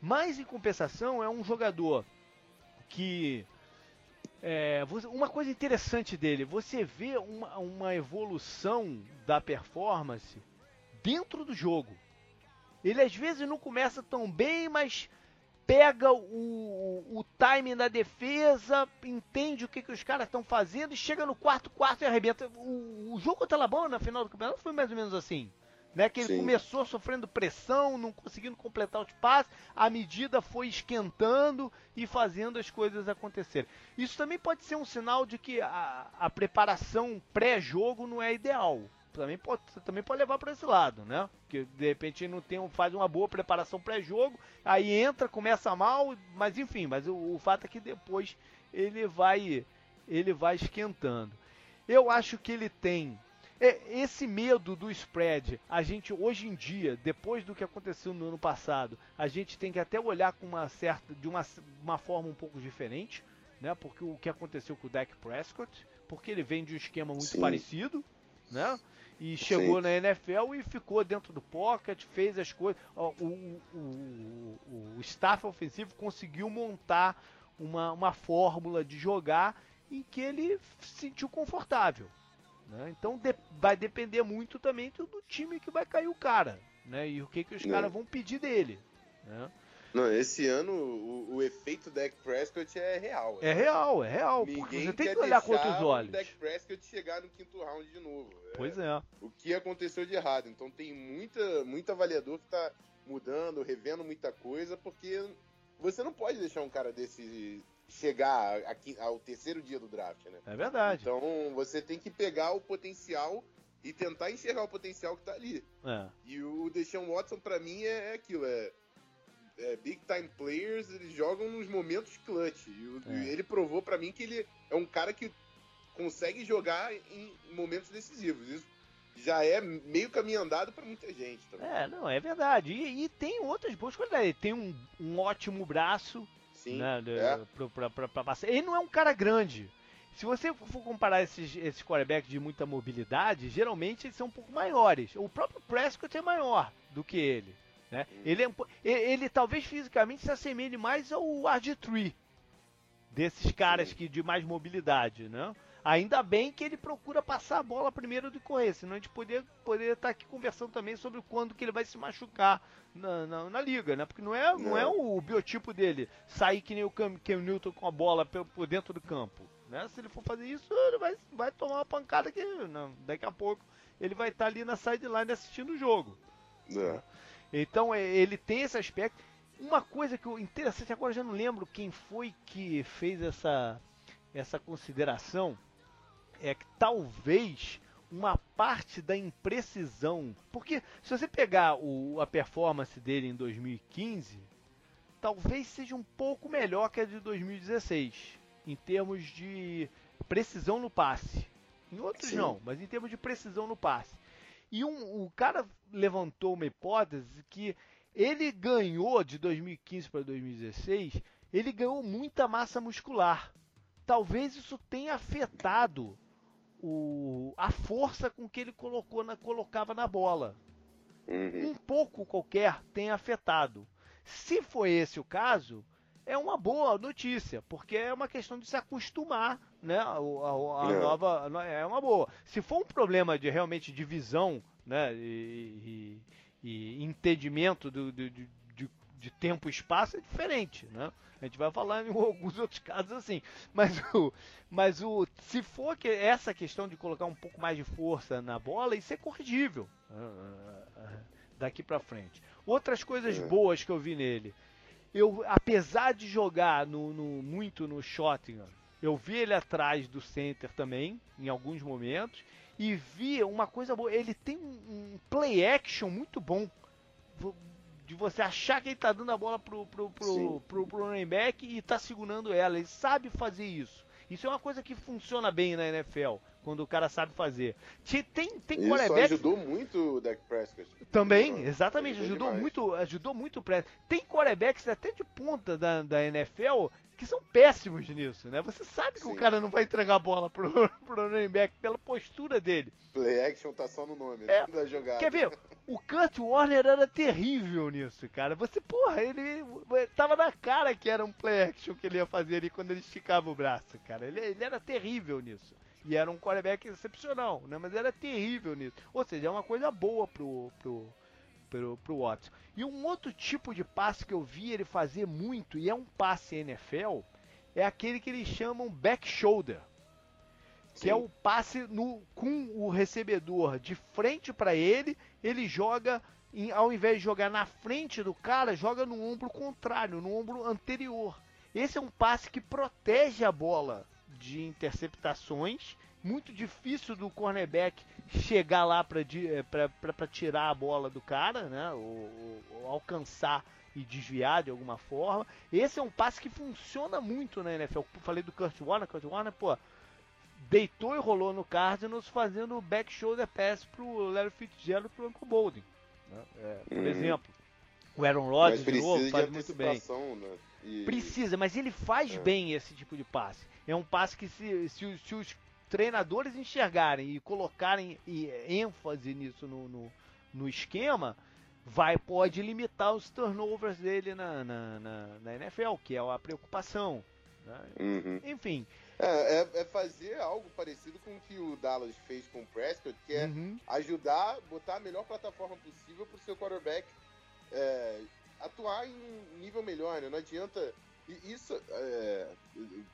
Mas, em compensação, é um jogador que. É, uma coisa interessante dele, você vê uma, uma evolução da performance dentro do jogo. Ele às vezes não começa tão bem, mas pega o, o timing da defesa, entende o que, que os caras estão fazendo e chega no quarto quarto e arrebenta. O, o jogo contra o Alabama na final do campeonato foi mais ou menos assim. Né, que ele Sim. começou sofrendo pressão, não conseguindo completar os passes, a medida foi esquentando e fazendo as coisas acontecerem. Isso também pode ser um sinal de que a, a preparação pré-jogo não é ideal também pode, também pode levar para esse lado, né? Que de repente não tem, faz uma boa preparação pré-jogo, aí entra, começa mal, mas enfim, mas o, o, fato é que depois ele vai ele vai esquentando. Eu acho que ele tem é, esse medo do spread. A gente hoje em dia, depois do que aconteceu no ano passado, a gente tem que até olhar com uma certa de uma, uma forma um pouco diferente, né? Porque o que aconteceu com o Dak Prescott, porque ele vem de um esquema muito Sim. parecido, né? e chegou Sim. na NFL e ficou dentro do pocket, fez as coisas. O, o, o, o, staff ofensivo conseguiu montar uma, uma fórmula de jogar em que ele se sentiu confortável. Né? Então de, vai depender muito também do, do, time que vai cair o cara né? e o que, que os caras vão pedir dele. Né? Não, esse ano o, o efeito Dak Prescott é real. É, real, é real. Ninguém você tem que olhar com outros olhos. O Dak Prescott chegar no quinto round de novo. Pois é. O que aconteceu de errado. Então tem muita, muito avaliador que tá mudando, revendo muita coisa, porque você não pode deixar um cara desse chegar aqui ao terceiro dia do draft, né? É verdade. Então você tem que pegar o potencial e tentar enxergar o potencial que tá ali. É. E o Deshaun Watson, para mim, é, é aquilo, é é, big time players, eles jogam nos momentos clutch. E, é. ele provou para mim que ele é um cara que consegue jogar em momentos decisivos. Isso já é meio caminho andado para muita gente também. É, não, é verdade. E, e tem outras boas qualidades. Ele tem um, um ótimo braço. Sim. Né, é. pra, pra, pra, passar. Ele não é um cara grande. Se você for comparar esses, esses quarterbacks de muita mobilidade, geralmente eles são um pouco maiores. O próprio Prescott é maior do que ele. Né? Ele, é ele, talvez fisicamente se assemelhe mais ao RG3 desses caras que de mais mobilidade, né? Ainda bem que ele procura passar a bola primeiro de correr, senão a gente poderia, poderia estar aqui conversando também sobre quando que ele vai se machucar na, na, na liga, né? Porque não é, não. não é o biotipo dele sair que nem o Cam, Cam Newton com a bola por, por, dentro do campo. Né? Se ele for fazer isso, ele vai, vai tomar uma pancada que não, daqui a pouco ele vai estar ali na sideline assistindo o jogo. É. Então é, ele tem esse aspecto. Uma coisa que eu interessante agora já não lembro quem foi que fez essa essa consideração é que talvez uma parte da imprecisão, porque se você pegar o, a performance dele em 2015, talvez seja um pouco melhor que a de 2016, em termos de precisão no passe. Em outros Sim. não, mas em termos de precisão no passe. E um, o cara levantou uma hipótese que ele ganhou de 2015 para 2016, ele ganhou muita massa muscular. Talvez isso tenha afetado o, a força com que ele colocou na, colocava na bola. Uhum. Um pouco qualquer tem afetado. Se foi esse o caso, é uma boa notícia, porque é uma questão de se acostumar, né? A, a, a é. nova é uma boa. Se for um problema de realmente de visão, né? E, e, e entendimento do, do, de, de tempo e espaço é diferente, né? A gente vai falar em alguns outros casos assim. Mas o, mas o, se for que essa questão de colocar um pouco mais de força na bola, isso é corrigível uh, daqui para frente. Outras coisas é. boas que eu vi nele, eu, apesar de jogar no, no muito no shotgun, eu vi ele atrás do center também, em alguns momentos, e vi uma coisa boa. Ele tem um, um play action muito bom de você achar que ele tá dando a bola pro, pro, pro, pro, pro running back e tá segurando ela. Ele sabe fazer isso. Isso é uma coisa que funciona bem na NFL, quando o cara sabe fazer. Tem, tem Isso quarterback... ajudou muito o Dak Prescott. Também, exatamente, ajudou, ajudou muito, ajudou muito o Prescott. Tem quarterbacks até de ponta da, da NFL que são péssimos nisso, né? Você sabe que Sim. o cara não vai entregar a bola pro, pro running back pela postura dele. Play action tá só no nome é, da jogada. Quer ver? O Kurt Warner era terrível nisso, cara. Você, porra, ele tava na cara que era um play action que ele ia fazer ali quando ele esticava o braço, cara. Ele, ele era terrível nisso. E era um quarterback excepcional, né? Mas era terrível nisso. Ou seja, é uma coisa boa pro, pro, pro, pro Watson. E um outro tipo de passe que eu vi ele fazer muito, e é um passe NFL, é aquele que eles chamam back shoulder. Que é o passe no, com o recebedor de frente para ele, ele joga, em, ao invés de jogar na frente do cara, joga no ombro contrário, no ombro anterior. Esse é um passe que protege a bola de interceptações muito difícil do cornerback chegar lá para eh, tirar a bola do cara, né? Ou, ou, alcançar e desviar de alguma forma. Esse é um passe que funciona muito na NFL. Eu falei do Kurt Warner, Kurt Warner, pô, deitou e rolou no Cardinals fazendo o back shoulder pass pro Larry Fitzgerald pro Uncle Bolden. Né? É, por uhum. exemplo. O Aaron Rodgers de novo faz muito bem. Né? E... Precisa, mas ele faz é. bem esse tipo de passe. É um passe que se, se, se os treinadores enxergarem e colocarem ênfase nisso no, no, no esquema, vai pode limitar os turnovers dele na, na, na, na NFL, que é a preocupação. Né? Uhum. Enfim. É, é, é, fazer algo parecido com o que o Dallas fez com o Prescott, que é uhum. ajudar, botar a melhor plataforma possível para o seu quarterback é, atuar em um nível melhor. Né? Não adianta e isso, é,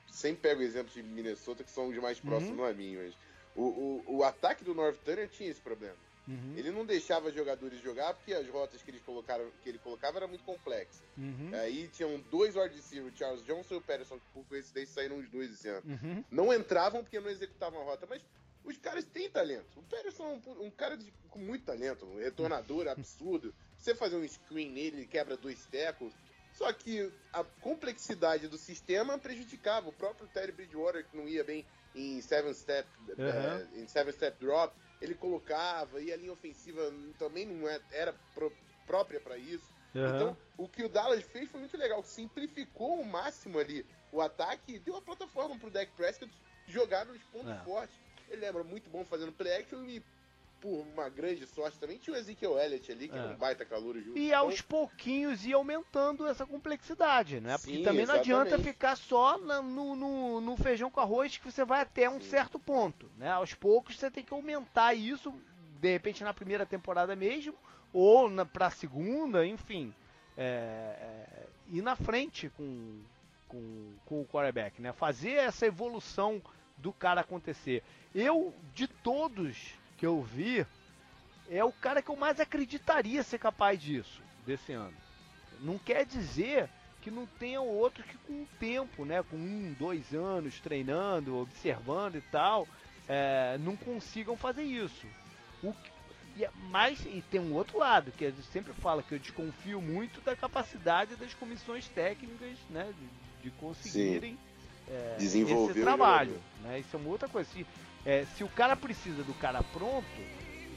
sempre pego exemplos de Minnesota que são os mais próximos uhum. a mim, mas o, o, o, ataque do North Turner tinha esse problema. Uhum. Ele não deixava jogadores jogar porque as rotas que, eles colocaram, que ele colocava era muito complexa. Uhum. Aí tinham dois wide receivers, o Charles Johnson e o Patterson, que por coincidência saíram os dois esse ano. Uhum. Não entravam porque não executavam a rota, mas os caras têm talento. O Patterson é um, um cara de, com muito talento, um retornador absurdo. Você fazer um screen nele, ele quebra dois tecos Só que a complexidade do sistema prejudicava. O próprio Terry Bridgewater, que não ia bem em Seven Step, uhum. é, em seven step Drop, ele colocava, e a linha ofensiva também não é, era pro, própria para isso. Uhum. Então, o que o Dallas fez foi muito legal, simplificou ao máximo ali o ataque e deu a plataforma pro Dak Prescott jogar nos pontos é. fortes. Ele lembra muito bom fazendo play action e por uma grande sorte também tinha o Ezekiel Elliott ali, que é. um baita calor junto. E então... aos pouquinhos ia aumentando essa complexidade, né? Porque Sim, também não adianta ficar só na, no, no, no, feijão com arroz que você vai até um Sim. certo ponto, né? Aos poucos você tem que aumentar isso, de repente na primeira temporada mesmo, ou na, pra segunda, enfim. É, é, ir na frente com, com, com o quarterback, né? Fazer essa evolução do cara acontecer. Eu, de todos que eu vi, é o cara que eu mais acreditaria ser capaz disso, desse ano. Não quer dizer que não tenha outros que com o tempo, né, com um, dois anos treinando, observando e tal, é, não consigam fazer isso. O que, é, mas e tem um outro lado que a gente sempre fala que eu desconfio muito da capacidade das comissões técnicas, né, de, de conseguirem é, desenvolver esse trabalho, né? Isso é uma outra coisa. Se, é, se o cara precisa do cara pronto,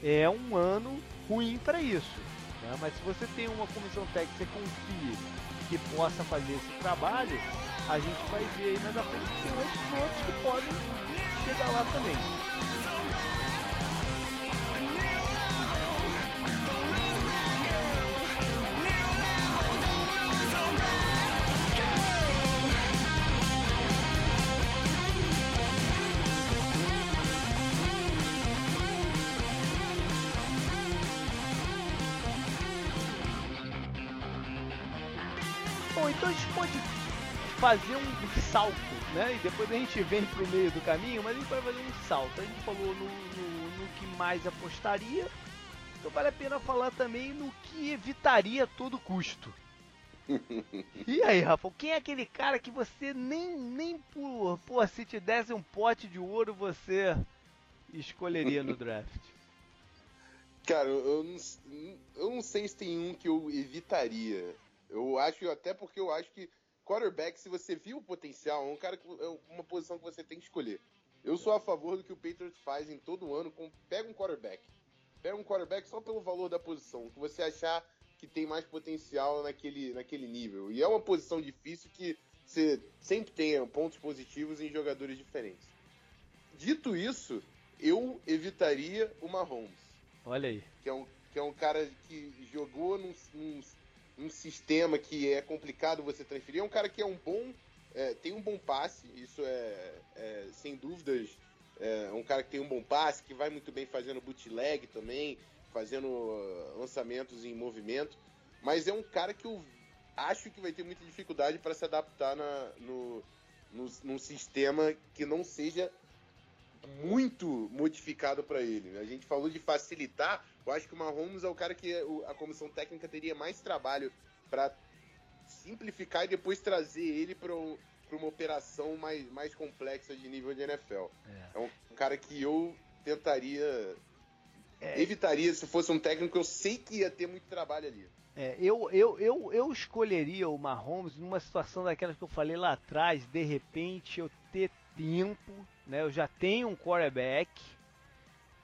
é um ano ruim para isso. Né? Mas se você tem uma comissão técnica que você confia que possa fazer esse trabalho, a gente vai ver aí à frente que tem outros que podem chegar lá também. Fazer um salto, né? E depois a gente vem pro meio do caminho, mas a gente vai fazer um salto. A gente falou no, no, no que mais apostaria, então vale a pena falar também no que evitaria a todo custo. e aí, Rafa, quem é aquele cara que você nem, nem por, por se te desse um pote de ouro você escolheria no draft? Cara, eu não, eu não sei se tem um que eu evitaria. Eu acho, até porque eu acho que quarterback, se você viu o potencial, é um cara é uma posição que você tem que escolher. Eu sou a favor do que o Patriots faz em todo ano, com, pega um quarterback. Pega um quarterback só pelo valor da posição, que você achar que tem mais potencial naquele, naquele nível. E é uma posição difícil que você sempre tem pontos positivos em jogadores diferentes. Dito isso, eu evitaria o Mahomes. Olha aí. Que é um, que é um cara que jogou num, num um sistema que é complicado você transferir. É um cara que é um bom, é, tem um bom passe, isso é, é sem dúvidas é um cara que tem um bom passe, que vai muito bem fazendo bootleg também, fazendo uh, lançamentos em movimento, mas é um cara que eu acho que vai ter muita dificuldade para se adaptar na, no, no, num sistema que não seja muito modificado para ele. A gente falou de facilitar, eu acho que o Mahomes é o cara que a comissão técnica teria mais trabalho para simplificar e depois trazer ele para uma operação mais, mais complexa de nível de NFL. É, é um cara que eu tentaria. É. Evitaria se fosse um técnico, eu sei que ia ter muito trabalho ali. É, eu, eu, eu, eu escolheria o Mahomes numa situação daquelas que eu falei lá atrás, de repente eu ter tempo, né? Eu já tenho um quarterback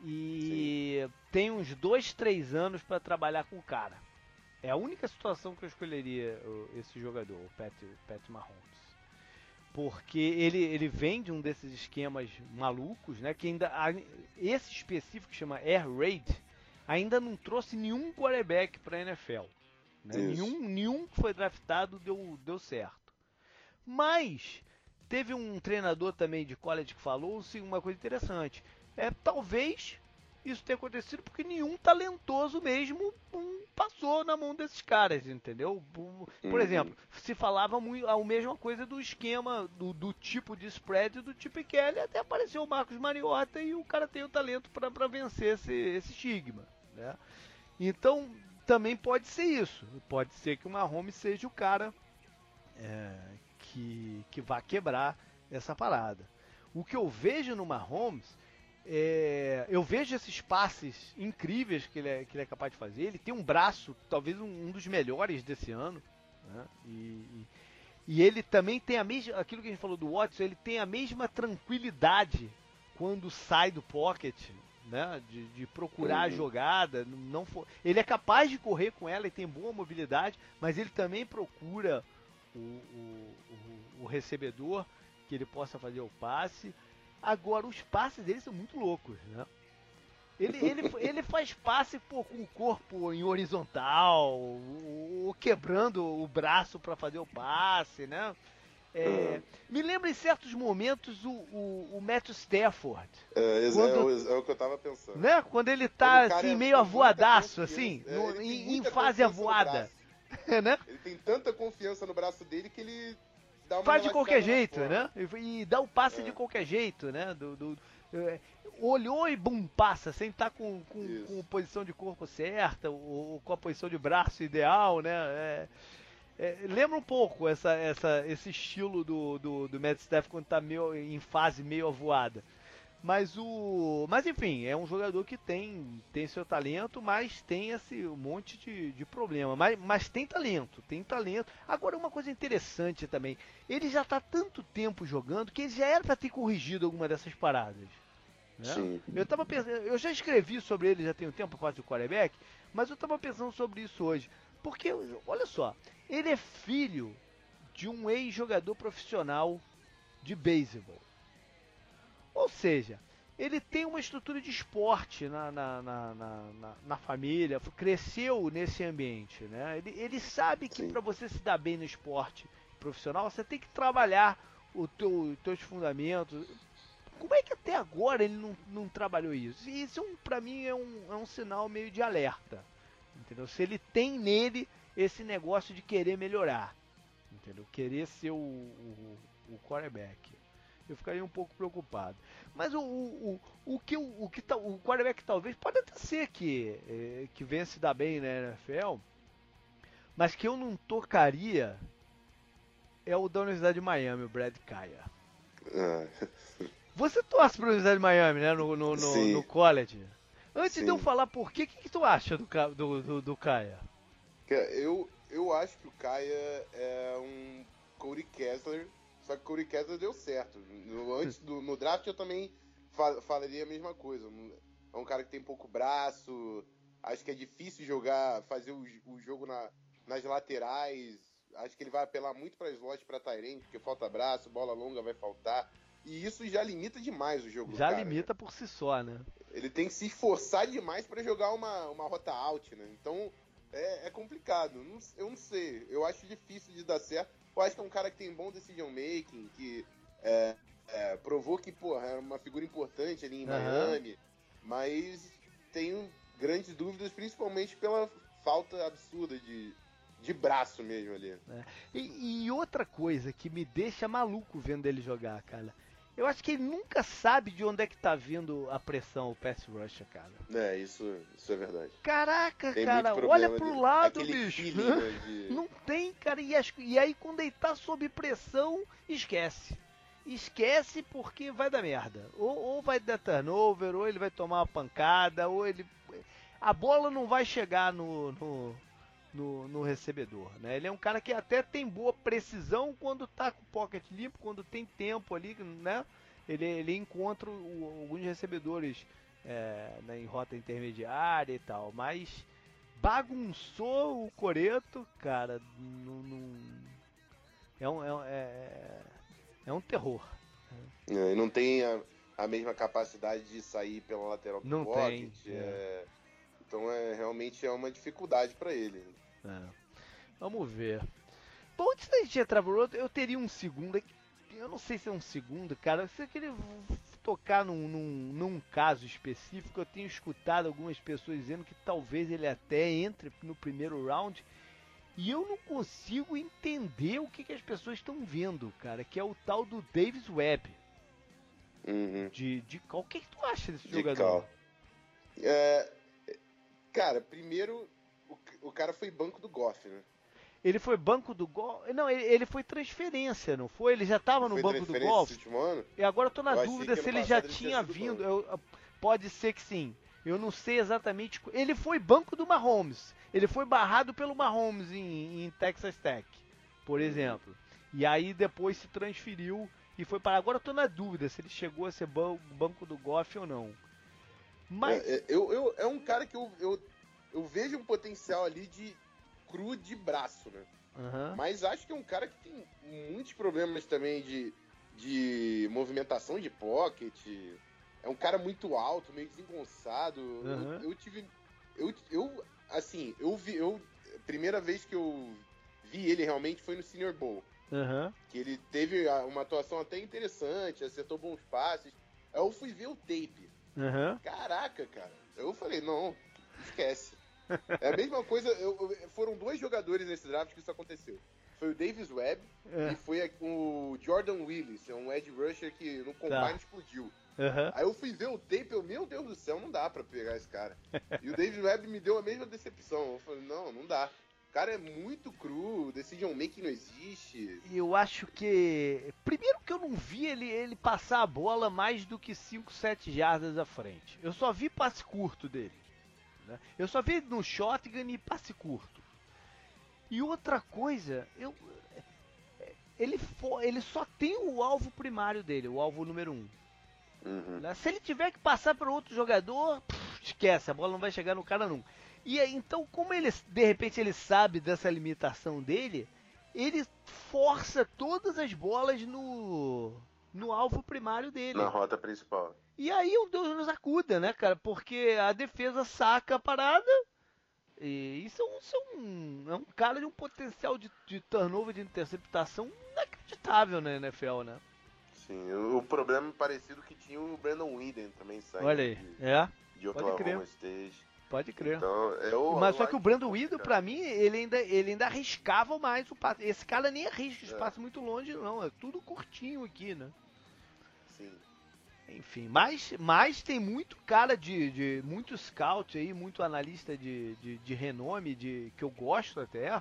e Sim. tem uns dois, três anos para trabalhar com o cara. É a única situação que eu escolheria esse jogador, o Pat, Pat Mahomes. Porque ele, ele vem de um desses esquemas malucos, né? Que ainda. Esse específico que chama Air Raid ainda não trouxe nenhum quarterback para a NFL. Né? Nenhum, nenhum que foi draftado deu, deu certo. Mas teve um treinador também de college que falou uma coisa interessante é, talvez isso tenha acontecido porque nenhum talentoso mesmo um, passou na mão desses caras, entendeu? Por, uhum. exemplo, se falava muito, a mesma coisa do esquema, do, do tipo de spread do tipo Kelly, até apareceu o Marcos Mariota e o cara tem o talento para vencer esse, esse estigma, né? Então, também pode ser isso. Pode ser que o Mahomes seja o cara é, que, que vá quebrar essa parada. O que eu vejo no Mahomes é, eu vejo esses passes incríveis que ele, é, que ele é capaz de fazer. Ele tem um braço, talvez um, um dos melhores desse ano. Né? E, e, e, ele também tem a mesma. Aquilo que a gente falou do Watson, ele tem a mesma tranquilidade quando sai do pocket. Né, de, de procurar uhum. a jogada, não for, ele é capaz de correr com ela e tem boa mobilidade, mas ele também procura o, o, o, o recebedor que ele possa fazer o passe. Agora, os passes dele são muito loucos, né? Ele, ele, ele faz passe pô, com o corpo em horizontal, o, quebrando o braço para fazer o passe, né? É, me lembra em certos momentos o, o, o Matthew Stafford. É, é quando, é, é, o que eu tava pensando. Né? Quando ele tá assim, é meio avoadaço, assim, no, em, em fase avoada. né? Ele tem tanta confiança no braço dele que ele Faz de qualquer jeito, né? E, e dá o passe de qualquer jeito, né? Do, do, olhou e bum, passa, sem estar tá com, com, com posição de corpo certa, ou, ou, com a posição de braço ideal, né? É, é, lembra um pouco essa, essa, esse estilo do, do, do Matt Staff quando está meio, em fase meio avoada. Mas o. Mas enfim, é um jogador que tem, tem seu talento, mas tem esse um monte de, de problema. Mas, mas tem talento, tem talento. Agora uma coisa interessante também, ele já está tanto tempo jogando que ele já era para ter corrigido alguma dessas paradas. Né? Sim. Eu tava pensando, eu já escrevi sobre ele já tem um tempo, parte do quarterback, mas eu estava pensando sobre isso hoje. Porque, olha só, ele é filho de um ex-jogador profissional de beisebol. Ou seja, ele tem uma estrutura de esporte na, na, na, na, na família, cresceu nesse ambiente. Né? Ele, ele sabe que para você se dar bem no esporte profissional, você tem que trabalhar os teu, teus fundamentos. Como é que até agora ele não, não trabalhou isso? Isso, é para mim, é um, é um sinal meio de alerta. Entendeu? Se ele tem nele esse negócio de querer melhorar. Entendeu? Querer ser o, o, o quarterback eu ficaria um pouco preocupado. Mas o, o, o, o que o, o que o quarterback talvez pode até ser que é, que venha se dar bem na NFL, mas que eu não tocaria é o da Universidade de Miami, o Brad Kaia. Ah. Você torce para a Universidade de Miami, né, no, no, no, no college. Antes Sim. de eu falar por quê, o que, que tu acha do, do, do, do Kaia? Eu, eu acho que o Kaia é um Cody Kessler só que o Corey Kessler deu certo. No, antes do, no draft eu também fal, falaria a mesma coisa. É um cara que tem pouco braço. Acho que é difícil jogar, fazer o, o jogo na, nas laterais. Acho que ele vai apelar muito para slot, para Tyrene, porque falta braço, bola longa vai faltar. E isso já limita demais o jogo. Já cara, limita né? por si só, né? Ele tem que se esforçar demais para jogar uma, uma rota out, né? Então é, é complicado. Eu não sei. Eu acho difícil de dar certo. Acho que é um cara que tem bom decision making, que é, é, provou que, porra, era uma figura importante ali em uhum. Miami, mas tenho grandes dúvidas, principalmente pela falta absurda de, de braço mesmo ali. É. E, e, outra coisa que me deixa maluco vendo ele jogar, cara. Eu acho que ele nunca sabe de onde é que tá vindo a pressão, o pass rush, cara. É, isso, isso é verdade. Caraca, tem cara, olha pro de, lado, bicho. De... Não tem, cara. E, e aí quando ele tá sob pressão, esquece. Esquece porque vai dar merda. Ou, ou vai dar turnover, ou ele vai tomar uma pancada, ou ele. A bola não vai chegar no, no no, no, recebedor. Né? Ele é um cara que até tem boa precisão quando está com o pocket limpo, quando tem tempo ali, né? Ele, ele encontra o, alguns recebedores é, né, em rota intermediária e tal, mas bagunçou o Coreto, cara, não, não é, um, é, é, é um terror. É, não tem a, a, mesma capacidade de sair pela lateral do não pocket. Tem, é. Então é realmente é uma dificuldade para ele. É. Vamos ver. Bom, antes da gente entrar pro outro, eu teria um segundo. Eu não sei se é um segundo, cara. Se eu queria tocar num, num, num, caso específico, eu tenho escutado algumas pessoas dizendo que talvez ele até entre no primeiro round. E eu não consigo entender o que, que as pessoas estão vendo, cara. Que é o tal do Davis Webb. Uhum. De, de qual? O que, que tu acha desse de jogador? É, cara, primeiro o cara foi banco do Goff, né? Ele foi banco do Goff. Não, ele, ele, foi transferência, não foi? Ele já estava no banco do Goff. E agora eu tô na eu dúvida se ele já tinha vindo. Eu, pode ser que sim. Eu não sei exatamente. Ele foi banco do Mahomes. Ele foi barrado pelo Mahomes em, em Texas Tech, por exemplo. E aí depois se transferiu e foi para. Agora eu tô na dúvida se ele chegou a ser banco do Goff ou não. Mas. É, é, eu, eu, é um cara que eu, eu, eu vejo um potencial ali de cru de braço, né? Uhum. Mas acho que é um cara que tem muitos problemas também de, de movimentação de pocket. É um cara muito alto, meio desengonçado. Uhum. Eu, eu, tive. Eu, eu, assim, eu vi. Eu, primeira vez que eu vi ele realmente foi no Senior Bowl. Uhum. Que ele teve uma atuação até interessante, acertou bons passes. Aí eu fui ver o tape. Uhum. Caraca, cara. Eu falei, não, esquece. É a mesma coisa, eu, eu, foram dois jogadores nesse draft que isso aconteceu. Foi o Davis Webb é. e foi o Jordan Willis, é um edge rusher que no combine tá. explodiu. Uhum. Aí eu fui ver o tape, eu, meu Deus do céu, não dá pra pegar esse cara. e o Davis Webb me deu a mesma decepção. Eu falei, não, não dá. O cara é muito cru, decision making não existe. Eu acho que. Primeiro que eu não vi ele, ele passar a bola mais do que 5, 7 jardas à frente. Eu só vi passe curto dele. Né? Eu só vi no shotgun e passe curto. E outra coisa, eu, ele, for, ele só tem o alvo primário dele, o alvo número 1. Um. Uhum. Né? Se ele tiver que passar para outro jogador, pff, esquece, a bola não vai chegar no cara nunca. E então, como ele de repente ele sabe dessa limitação dele, ele força todas as bolas no no alvo primário dele. Na rota principal. E aí o Deus nos acuda, né, cara? Porque a defesa saca a parada. E isso é um, isso é um, é um cara de um potencial de, de turnover de interceptação inacreditável na NFL, né? Sim, o problema é parecido que tinha o Brandon Whedon também saindo. Olha aí, de, é. De Oklahoma State. Pode crer. Então, eu, Mas só que o Brando Wido, pra mim, ele ainda, ele ainda arriscava mais o passe. Esse cara nem arrisca espaço é. muito longe, não. É tudo curtinho aqui, né? Sim. Enfim, mas, mas tem muito cara de, de muito scout aí, muito analista de, de, de, renome, de, que eu gosto até,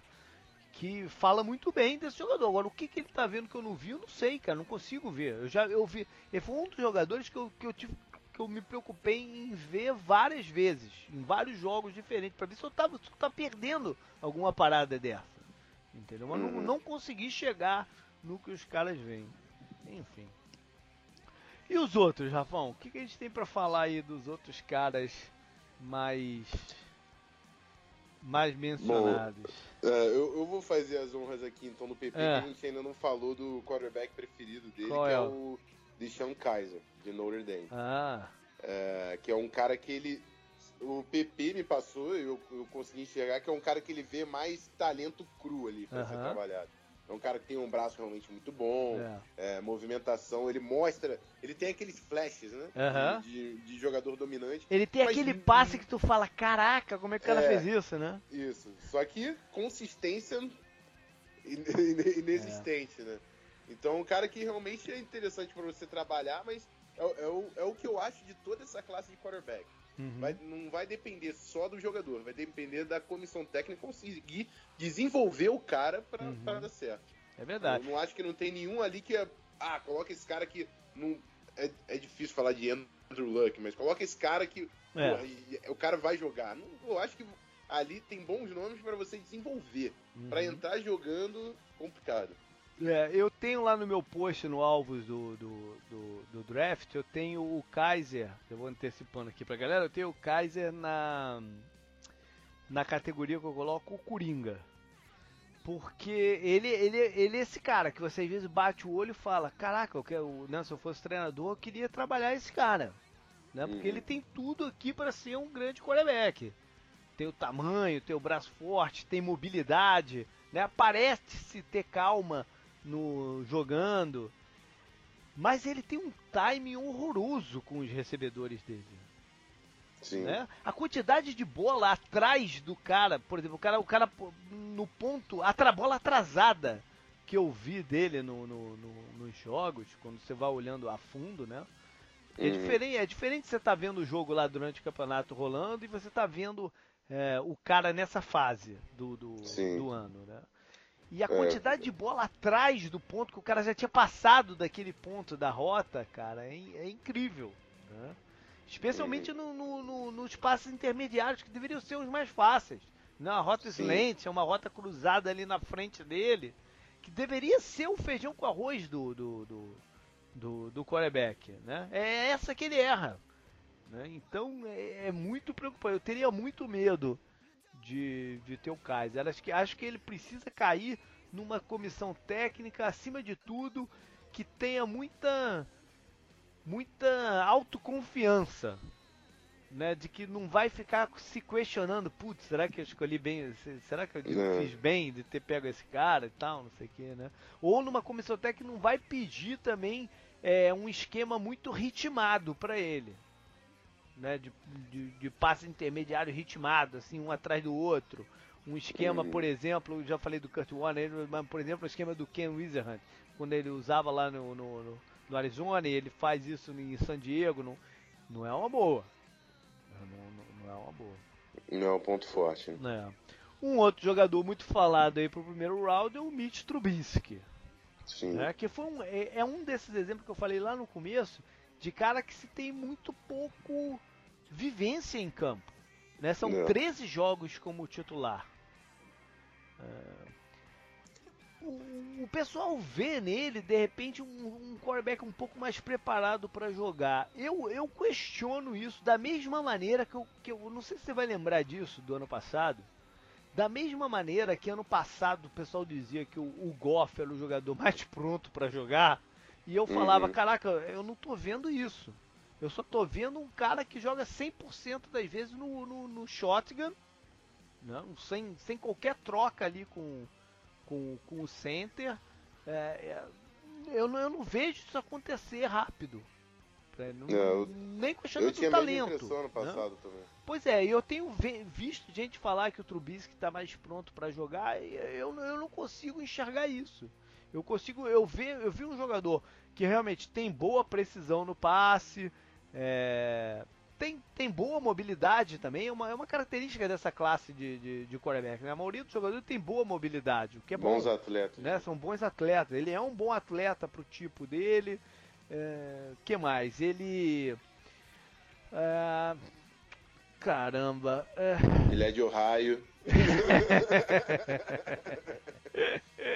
que fala muito bem desse jogador. Agora, o que, que ele tá vendo que eu não vi, eu não sei, cara, não consigo ver. Eu já eu vi. Ele foi um dos jogadores que eu, que eu tive eu me preocupei em ver várias vezes, em vários jogos diferentes, para ver se eu tava, se eu tava perdendo alguma parada dessa. Entendeu? Mas uhum. não, não consegui chegar no que os caras veem. Enfim. E os outros, Rafão? O que, que a gente tem para falar aí dos outros caras mais mais mencionados? Bom, é, eu, eu, vou fazer as honras aqui então no PP, é. que a gente ainda não falou do quarterback preferido dele, Qual que é, é o Deshaun Kaiser, de Notre Dame. Ah. É, que é um cara que ele. O PP me passou, eu, eu consegui enxergar que é um cara que ele vê mais talento cru ali para uh -huh. ser trabalhado. É um cara que tem um braço realmente muito bom, é. É, movimentação, ele mostra. Ele tem aqueles flashes, né? Uhum. De, de, jogador dominante. Ele tem aquele passe que tu fala, caraca, como é que o cara é, fez isso, né? Isso. Só que consistência inexistente, né? Então, um cara que realmente é interessante para você trabalhar, mas é, é, o, é o que eu acho de toda essa classe de quarterback. Uhum. Vai, não vai depender só do jogador, vai depender da comissão técnica conseguir desenvolver o cara para uhum. dar certo. É verdade. Eu não acho que não tem nenhum ali que é. Ah, coloca esse cara que. Não, é, é difícil falar de Andrew Luck, mas coloca esse cara que. É. Porra, o cara vai jogar. Não, eu acho que ali tem bons nomes para você desenvolver. Uhum. Para entrar jogando, complicado. É, eu tenho lá no meu post no alvos do, do, do, do, draft, eu tenho o Kaiser, eu vou antecipando aqui pra galera, eu tenho o Kaiser na, na categoria que eu coloco o Coringa. Porque ele, ele, ele é esse cara que você às vezes bate o olho e fala, caraca, eu quero, né, se eu fosse treinador, eu queria trabalhar esse cara. Né? Porque uhum. ele tem tudo aqui para ser um grande quarterback. Tem o tamanho, tem o braço forte, tem mobilidade, né? Parece ter calma no jogando. Mas ele tem um timing horroroso com os recebedores dele. Sim. Né? A quantidade de bola atrás do cara, por exemplo, o cara, o cara no ponto, a bola atrasada que eu vi dele no, no, no, nos jogos, quando você vai olhando a fundo, né? É, uhum. diferente, é diferente você tá vendo o jogo lá durante o campeonato rolando e você tá vendo é, o cara nessa fase do, do, do ano, né? E a é. quantidade é. de bola atrás do ponto que o cara já tinha passado daquele ponto da rota, cara, é, é incrível. Né? Especialmente no, no, no, nos passes intermediários, que deveriam ser os mais fáceis. Não, a rota excelente, é uma rota cruzada ali na frente dele, que deveria ser o feijão com arroz do, do, do, do, do quarterback. Né? É essa que ele erra. Né? Então é, é, muito preocupante. Eu teria muito medo de, de ter o Kaiser. Acho que, acho que ele precisa cair numa comissão técnica, acima de tudo, que tenha muita muita autoconfiança, né, de que não vai ficar se questionando, putz, será que eu escolhi bem, será que eu não. fiz bem de ter pego esse cara e tal, não sei o que, né? Ou numa comissão técnica não vai pedir também é, um esquema muito ritmado para ele, né, de, de, de passe intermediário ritmado, assim, um atrás do outro. Um esquema, por exemplo, já falei do Kurt Warner, mas, por exemplo, o esquema do Ken Wizard, quando ele usava lá no, no, no, no Arizona e ele faz isso em San Diego, não, não é uma boa. Não, não, não é uma boa. Não é um ponto forte. Né? É. Um outro jogador muito falado aí pro primeiro round é o Mitch Trubisky. Sim. Né? Que foi um, é, é um desses exemplos que eu falei lá no começo, de cara que se tem muito pouco vivência em campo. Né? São Não. 13 jogos como titular. É... O, o, pessoal vê nele, de repente, um, um quarterback um pouco mais preparado para jogar. Eu, eu questiono isso da mesma maneira que eu, que eu. Não sei se você vai lembrar disso do ano passado. Da mesma maneira que ano passado o pessoal dizia que o, o Goff era o jogador mais pronto para jogar. E eu falava, uhum. caraca, eu não tô vendo isso. Eu só tô vendo um cara que joga 100% das vezes no, no, no shotgun, não, sem, sem qualquer troca ali com, com, com o center. É, é, eu, não, eu não vejo isso acontecer rápido. É, não, não, nem questionando o talento. Também. Pois é, eu tenho visto gente falar que o Trubisky está mais pronto para jogar e eu, eu não consigo enxergar isso. Eu consigo, eu vi, eu vi um jogador que realmente tem boa precisão no passe, é, tem, tem boa mobilidade também, é uma, é uma característica dessa classe de, de, de quarterback. Né? A maioria dos jogadores tem boa mobilidade, o que é bons bom, atletas. Né? São bons atletas. Ele é um bom atleta pro tipo dele. É, que mais? Ele. É, caramba. É... Ele é de Ohio.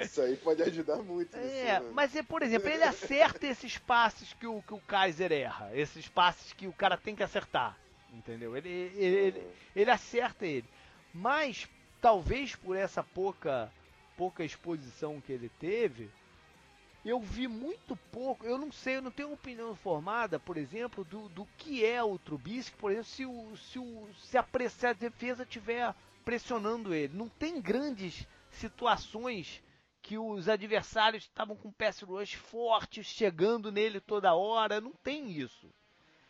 Isso aí pode ajudar muito. É, mas é, por exemplo, ele acerta esses passes que o, que o Kaiser erra. Esses passes que o cara tem que acertar. Entendeu? Ele, ele, ele, ele acerta ele. Mas, talvez por essa pouca, pouca exposição que ele teve, eu vi muito pouco, eu não sei, eu não tenho opinião formada, por exemplo, do, do que é o Trubisky, por exemplo, se, o, se, o, se a, se a defesa tiver pressionando ele. Não tem grandes situações que os adversários estavam com pass rush fortes, chegando nele toda hora. Não tem isso.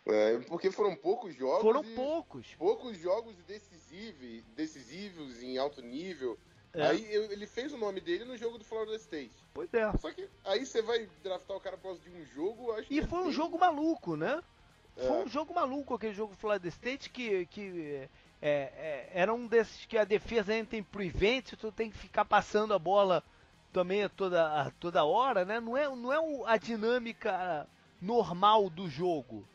É, porque foram poucos jogos. Foram poucos. Poucos jogos decisivos, decisivos em alto nível. É. Aí ele fez o nome dele no jogo do Florida State. Pois é. Só que aí você vai draftar o cara por causa de um jogo, acho E foi um jogo maluco, né? É. Foi um jogo maluco aquele jogo do Florida State que, que é, é, era um desses que a defesa entra em prevent, tu tem que ficar passando a bola também toda, toda hora, né? Não é, não é a dinâmica normal do jogo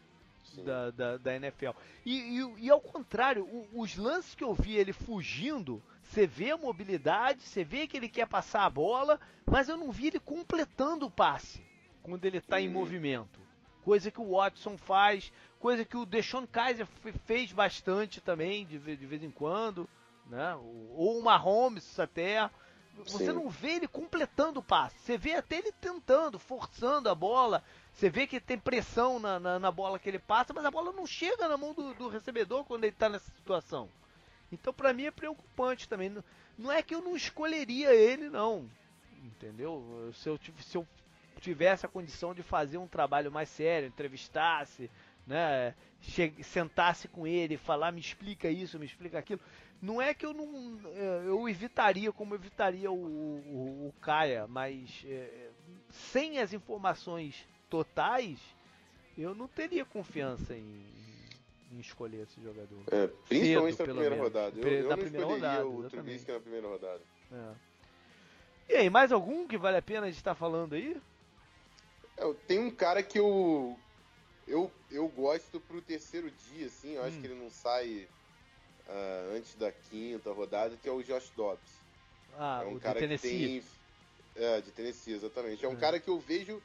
da, da, da, NFL. E, e, e ao contrário, o, os lances que eu vi ele fugindo, você vê a mobilidade, você vê que ele quer passar a bola, mas eu não vi ele completando o passe quando ele está em movimento. Coisa que o Watson faz, coisa que o Deshaun Kaiser fez bastante também, de, de vez em quando, né? Ou o Mahomes até. Você Sim. não vê ele completando o passe. Você vê até ele tentando, forçando a bola. Você vê que tem pressão na, na, na bola que ele passa, mas a bola não chega na mão do, do recebedor quando ele está nessa situação. Então, para mim, é preocupante também. Não, não, é que eu não escolheria ele, não. Entendeu? Se eu, se eu tivesse a condição de fazer um trabalho mais sério, entrevistasse, né? sentasse com ele, falar, me explica isso, me explica aquilo. Não é que eu não. É, eu evitaria como evitaria o, o, o Kaia, mas é, sem as informações totais, eu não teria confiança em, em escolher esse jogador. É, principalmente Cedo, na primeira menos. rodada. Eu, eu na não primeira rodada, o Trubisky na primeira rodada. É. E aí, mais algum que vale a pena a gente estar tá falando aí? É, tem um cara que eu eu, eu gosto pro terceiro dia, assim, eu hum. acho que ele não sai uh, antes da quinta rodada, que é o Josh Dobbs. Ah, é um cara de Tennessee. que tem. É, de Tennessee, exatamente. É um hum. cara que eu vejo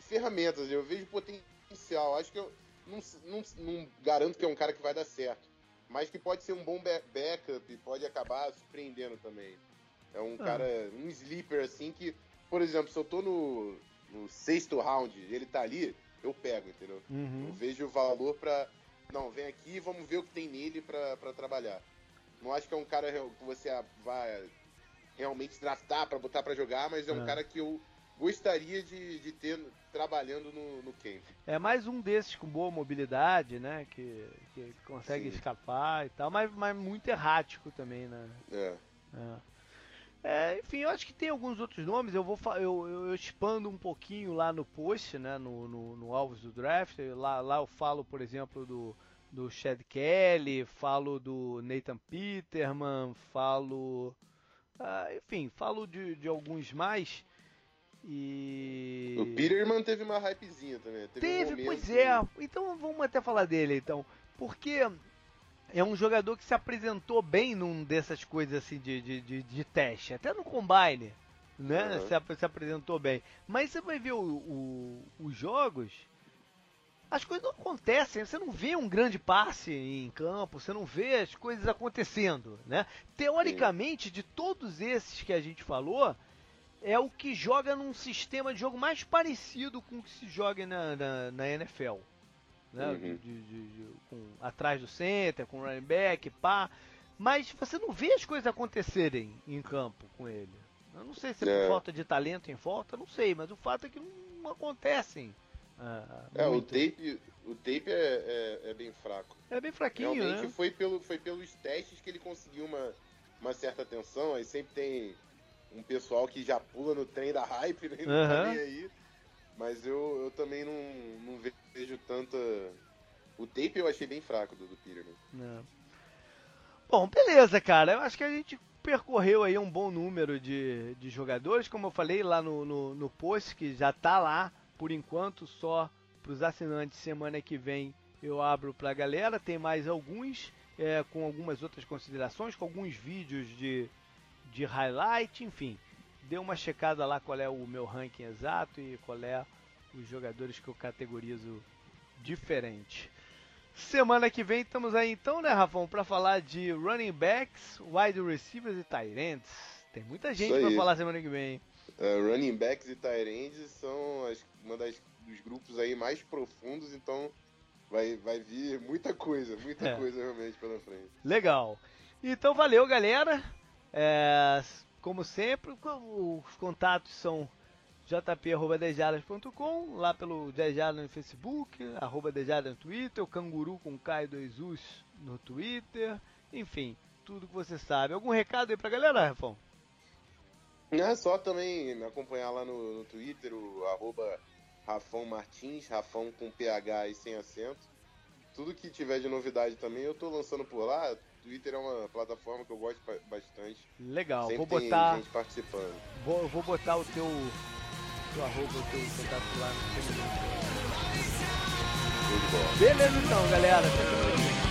ferramentas, eu vejo potencial. Acho que eu não, não, não garanto que é um cara que vai dar certo. Mas que pode ser um bom backup e pode acabar surpreendendo também. É um ah. cara, um sleeper assim que, por exemplo, se eu tô no, no sexto round ele tá ali, eu pego, entendeu? Uhum. Eu vejo o valor pra. Não, vem aqui e vamos ver o que tem nele pra, pra trabalhar. Não acho que é um cara que você vai realmente draftar pra botar pra jogar, mas é um é. cara que eu gostaria de, de ter trabalhando no, no camp. É mais um desses com boa mobilidade, né? Que, que consegue Sim. escapar e tal, mas, mas muito errático também, né? É. é. É, enfim, eu acho que tem alguns outros nomes. Eu vou eu, eu, eu expando um pouquinho lá no post, né, no, no, no alvos do draft. Lá, lá eu falo, por exemplo, do, do Chad Kelly, falo do Nathan Peterman, falo, ah, enfim, falo de, de alguns mais. E o Peterman teve uma hypezinha também. Teve, teve um pois é. Então vamos até falar dele, então, porque é um jogador que se apresentou bem num dessas coisas assim de, de, de, de teste, até no combine, né? Uhum. Se, se, apresentou bem. Mas você vai ver o, o, os jogos, as coisas não acontecem. Você não vê um grande passe em campo, você não vê as coisas acontecendo, né? Teoricamente, Sim. de todos esses que a gente falou, é o que joga num sistema de jogo mais parecido com o que se joga na, na, na NFL né? Uhum. De, de, de, com, atrás do center, com running back, pá. Mas você não vê as coisas acontecerem em campo com ele. Eu não sei se é, é. por falta de talento em volta, não sei, mas o fato é que não acontecem. Ah, é, o tape, o tape é, é, é, bem fraco. É bem fraquinho, Realmente né? foi, pelo, foi pelos testes que ele conseguiu uma, uma certa atenção. Aí sempre tem um pessoal que já pula no trem da hype, né? Não uhum. tá aí. Mas eu, eu também não, não vejo tanta. O tape eu achei bem fraco do, do Peterman. Não. Bom, beleza, cara. Eu acho que a gente percorreu aí um bom número de, de jogadores, como eu falei lá no, no, no post, que já tá lá, por enquanto, só para os assinantes. Semana que vem eu abro para a galera. Tem mais alguns, é, com algumas outras considerações, com alguns vídeos de, de highlight, enfim dê uma checada lá qual é o meu ranking exato e qual é os jogadores que eu categorizo diferente. Semana que vem estamos aí então, né, Rafão, para falar de running backs, wide receivers e tight ends. Tem muita gente para falar semana que vem. Uh, running backs e tight ends são as, uma das dos grupos aí mais profundos, então vai, vai vir muita coisa, muita é. coisa realmente pela frente. Legal. Então valeu, galera. É, como sempre, os contatos são jp.dejadas.com, lá pelo Dejadas no Facebook, arroba Dejadas no Twitter, o Canguru com K2 Us no Twitter, enfim, tudo que você sabe. Algum recado aí pra galera, Rafão? É só também me acompanhar lá no, no Twitter, o arroba Rafão Martins, Rafão com PH e sem acento. Tudo que tiver de novidade também eu tô lançando por lá, Twitter é uma plataforma que eu gosto bastante. Legal, Sempre vou botar. gente participando. Vou, vou botar o teu. teu arroba, o teu contato lá no Beleza então, galera.